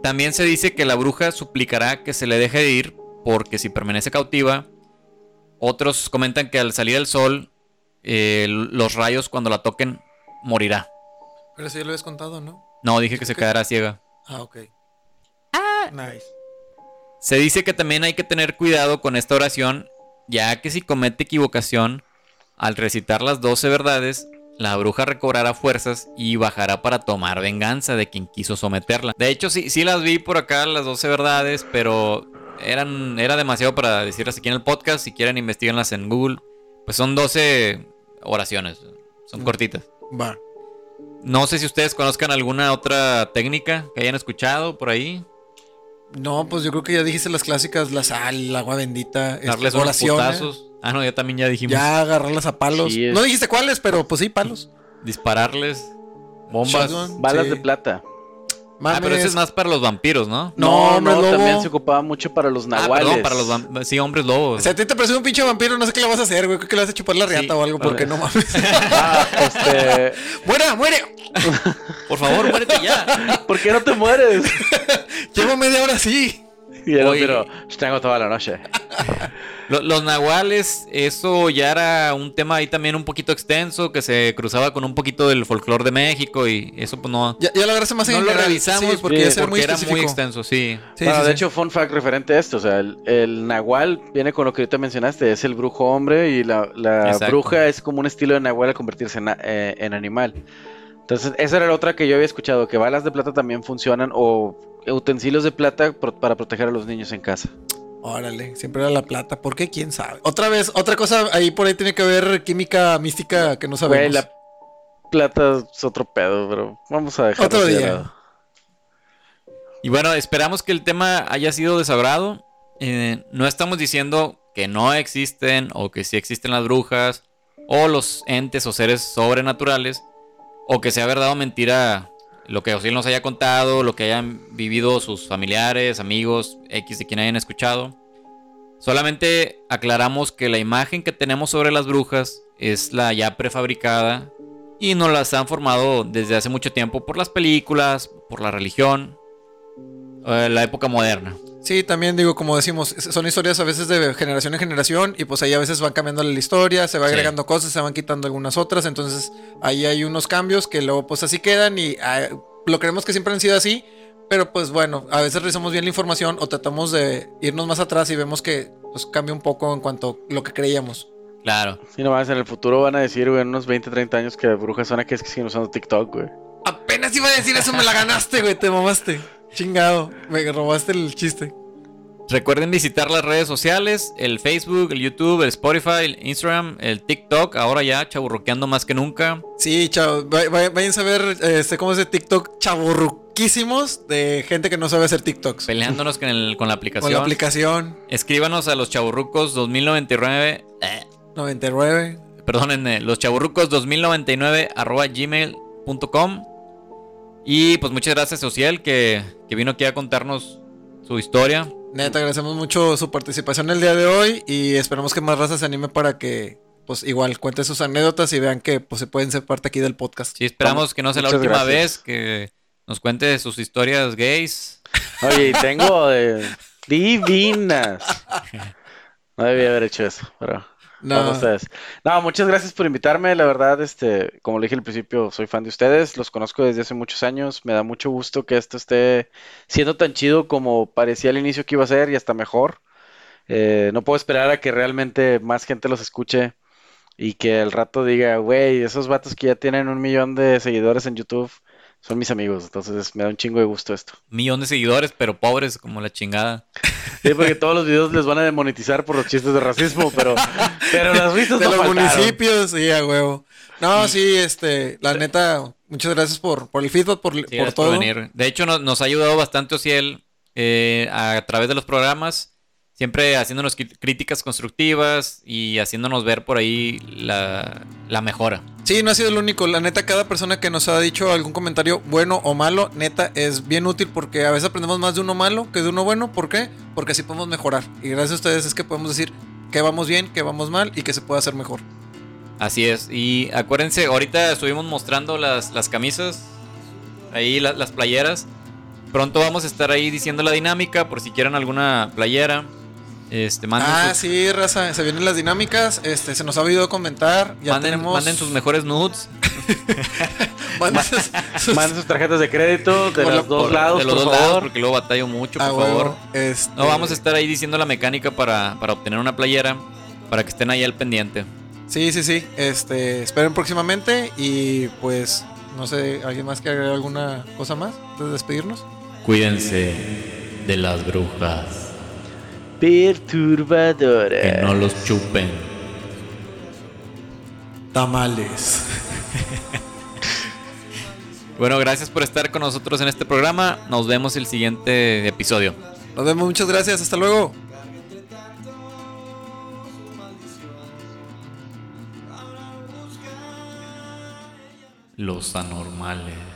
También se dice que la bruja suplicará que se le deje de ir, porque si permanece cautiva, otros comentan que al salir el sol, eh, los rayos cuando la toquen morirá. Pero eso ya lo habías contado, ¿no? No, dije que se quedará ciega. Ah, ok. Nice. Se dice que también hay que tener cuidado con esta oración, ya que si comete equivocación, al recitar las 12 verdades, la bruja recobrará fuerzas y bajará para tomar venganza de quien quiso someterla. De hecho, sí, sí las vi por acá, las 12 verdades, pero eran, era demasiado para decirlas aquí en el podcast. Si quieren, investiguenlas en Google. Pues son 12 oraciones, son Mm. cortitas. Va. No sé si ustedes conozcan alguna otra técnica que hayan escuchado por ahí. No, pues yo creo que ya dijiste las clásicas, la sal, el agua bendita, este, Darles oraciones. Ah, no, ya también ya dijimos. Ya agarrarlas a palos. Sí, es- No dijiste cuáles, pero pues sí, palos. dispararles bombas. Shotgun. Balas Sí. de plata. Ah, pero ese es más para los vampiros, ¿no? No, hombre lobo. también se ocupaba mucho para los Ah, nahuales. perdón, para los vampiros. Sí, hombres lobos. O sea, a ti te parece un pinche vampiro, no sé qué le vas a hacer, güey. Creo que le vas a chupar la riata Sí, o algo, vale. porque no mames. Ah, este, ¡Muera, muere! Por favor, muérete ya. ¿por qué no te mueres? Llevo media hora así. Y el Oye. vampiro, tengo toda la noche. Lo- Los nahuales, eso ya era un tema ahí también un poquito extenso, que se cruzaba con un poquito del folclore de México y eso pues no, Ya, ya lo agarraste más en no lo revisamos Sí, porque Sí, porque muy era específico. muy extenso, sí. Sí, bueno, sí, de sí. hecho, fun fact referente a esto, o sea, el, el nahual viene con lo que ahorita mencionaste, es el brujo hombre y la, la bruja es como un estilo de nahual al convertirse en, eh, en animal. Entonces, esa era la otra que yo había escuchado, que balas de plata también funcionan o utensilios de plata pro- para proteger a los niños en casa. Órale, siempre era la plata. ¿Por qué? ¿Quién sabe? Otra vez, otra cosa ahí por ahí tiene que ver química mística que no Güey, sabemos. la plata es otro pedo, pero vamos a dejarlo Otro día. lado. Y bueno, esperamos que el tema haya sido de su agrado. Eh, no estamos diciendo que no existen o que sí existen las brujas o los entes o seres sobrenaturales o que sea verdad o mentira lo que Osiel nos haya contado, lo que hayan vivido sus familiares, amigos, X de quien hayan escuchado. Solamente aclaramos que la imagen que tenemos sobre las brujas es la ya prefabricada y nos las han formado desde hace mucho tiempo por las películas, por la religión, eh, la época moderna. Sí, también digo, como decimos, son historias a veces de generación en generación y pues ahí a veces van cambiando la historia, se va Sí. agregando cosas, se van quitando algunas otras, entonces ahí hay unos cambios que luego pues así quedan y ah, lo creemos que siempre han sido así, pero pues bueno, a veces revisamos bien la información o tratamos de irnos más atrás y vemos que pues cambia un poco en cuanto a lo que creíamos. Claro. Sí, nomás en el futuro van a decir, güey, en unos 20, 30 años que brujas son aquellas que siguen usando TikTok, güey. Apenas iba a decir eso, me la ganaste, güey, te mamaste. Chingado, me robaste el chiste. Recuerden visitar las redes sociales, el Facebook, el YouTube, el Spotify, el Instagram, el TikTok, ahora ya chaburroqueando más que nunca. Sí, chao. va- va- Vayan a ver este, cómo es de TikTok chaburruquísimos de gente que no sabe hacer TikToks. Peleándonos con, el- con la aplicación. Con la aplicación Escríbanos a los chaburrucos 2099. eh, 99. perdonen, eh, los chaburrucos 2099 arroba gmail.com. Y pues muchas gracias, Ociel, que, que vino aquí a contarnos su historia. Neta, agradecemos mucho su participación el día de hoy y esperamos que más raza se anime para que, pues igual, cuente sus anécdotas y vean que pues se pueden ser parte aquí del podcast. Sí, esperamos que no sea la última gracias. vez que nos cuente sus historias gays. Oye, tengo de divinas. No debía haber hecho eso, pero No, ustedes. No, muchas gracias por invitarme. La verdad, este, como le dije al principio, soy fan de ustedes. Los conozco desde hace muchos años. Me da mucho gusto que esto esté siendo tan chido como parecía al inicio que iba a ser y hasta mejor. Eh, no puedo esperar a que realmente más gente los escuche y que al rato diga, güey, esos vatos que ya tienen un millón de seguidores en YouTube son mis amigos. Entonces me da un chingo de gusto esto. millón de seguidores, pero pobres como la chingada. Sí, porque todos los videos les van a demonetizar por los chistes de racismo, pero, pero las vistas de no los faltaron. municipios, sí, a huevo. No, sí, este, la neta, muchas gracias por, por el feedback, por, Sí, por gracias todo. venir. De hecho, nos, nos ha ayudado bastante Ociel eh, a través de los programas, siempre haciéndonos críticas constructivas y haciéndonos ver por ahí la, la mejora. Sí, no ha sido el único. La neta, cada persona que nos ha dicho algún comentario bueno o malo, neta, es bien útil porque a veces aprendemos más de uno malo que de uno bueno. ¿Por qué? Porque así podemos mejorar. Y gracias a ustedes es que podemos decir que vamos bien, que vamos mal y que se puede hacer mejor. Así es. Y acuérdense, ahorita estuvimos mostrando las, las camisas, ahí la- las playeras. Pronto vamos a estar ahí diciendo la dinámica por si quieren alguna playera. Este, manden, ah, sus, sí, raza, se vienen las dinámicas. Este, se nos ha olvidado comentar. Ya manden, tenemos. manden sus mejores nudes. manden sus- sus- Manden sus tarjetas de crédito de Por los dos por- lados, de los por dos favor. lados, porque luego batallo mucho, por Ah, favor. este- No, vamos a estar ahí diciendo la mecánica para, para obtener una playera, para que estén ahí al pendiente. Sí, sí, sí. Este, esperen próximamente y pues no sé, ¿alguien más que agregar alguna cosa más antes de despedirnos? Cuídense de las brujas, Perturbadora. los chupen. Tamales. Bueno, gracias por estar con nosotros en este programa. Nos vemos el siguiente episodio. Nos vemos, muchas gracias, hasta luego. Los anormales.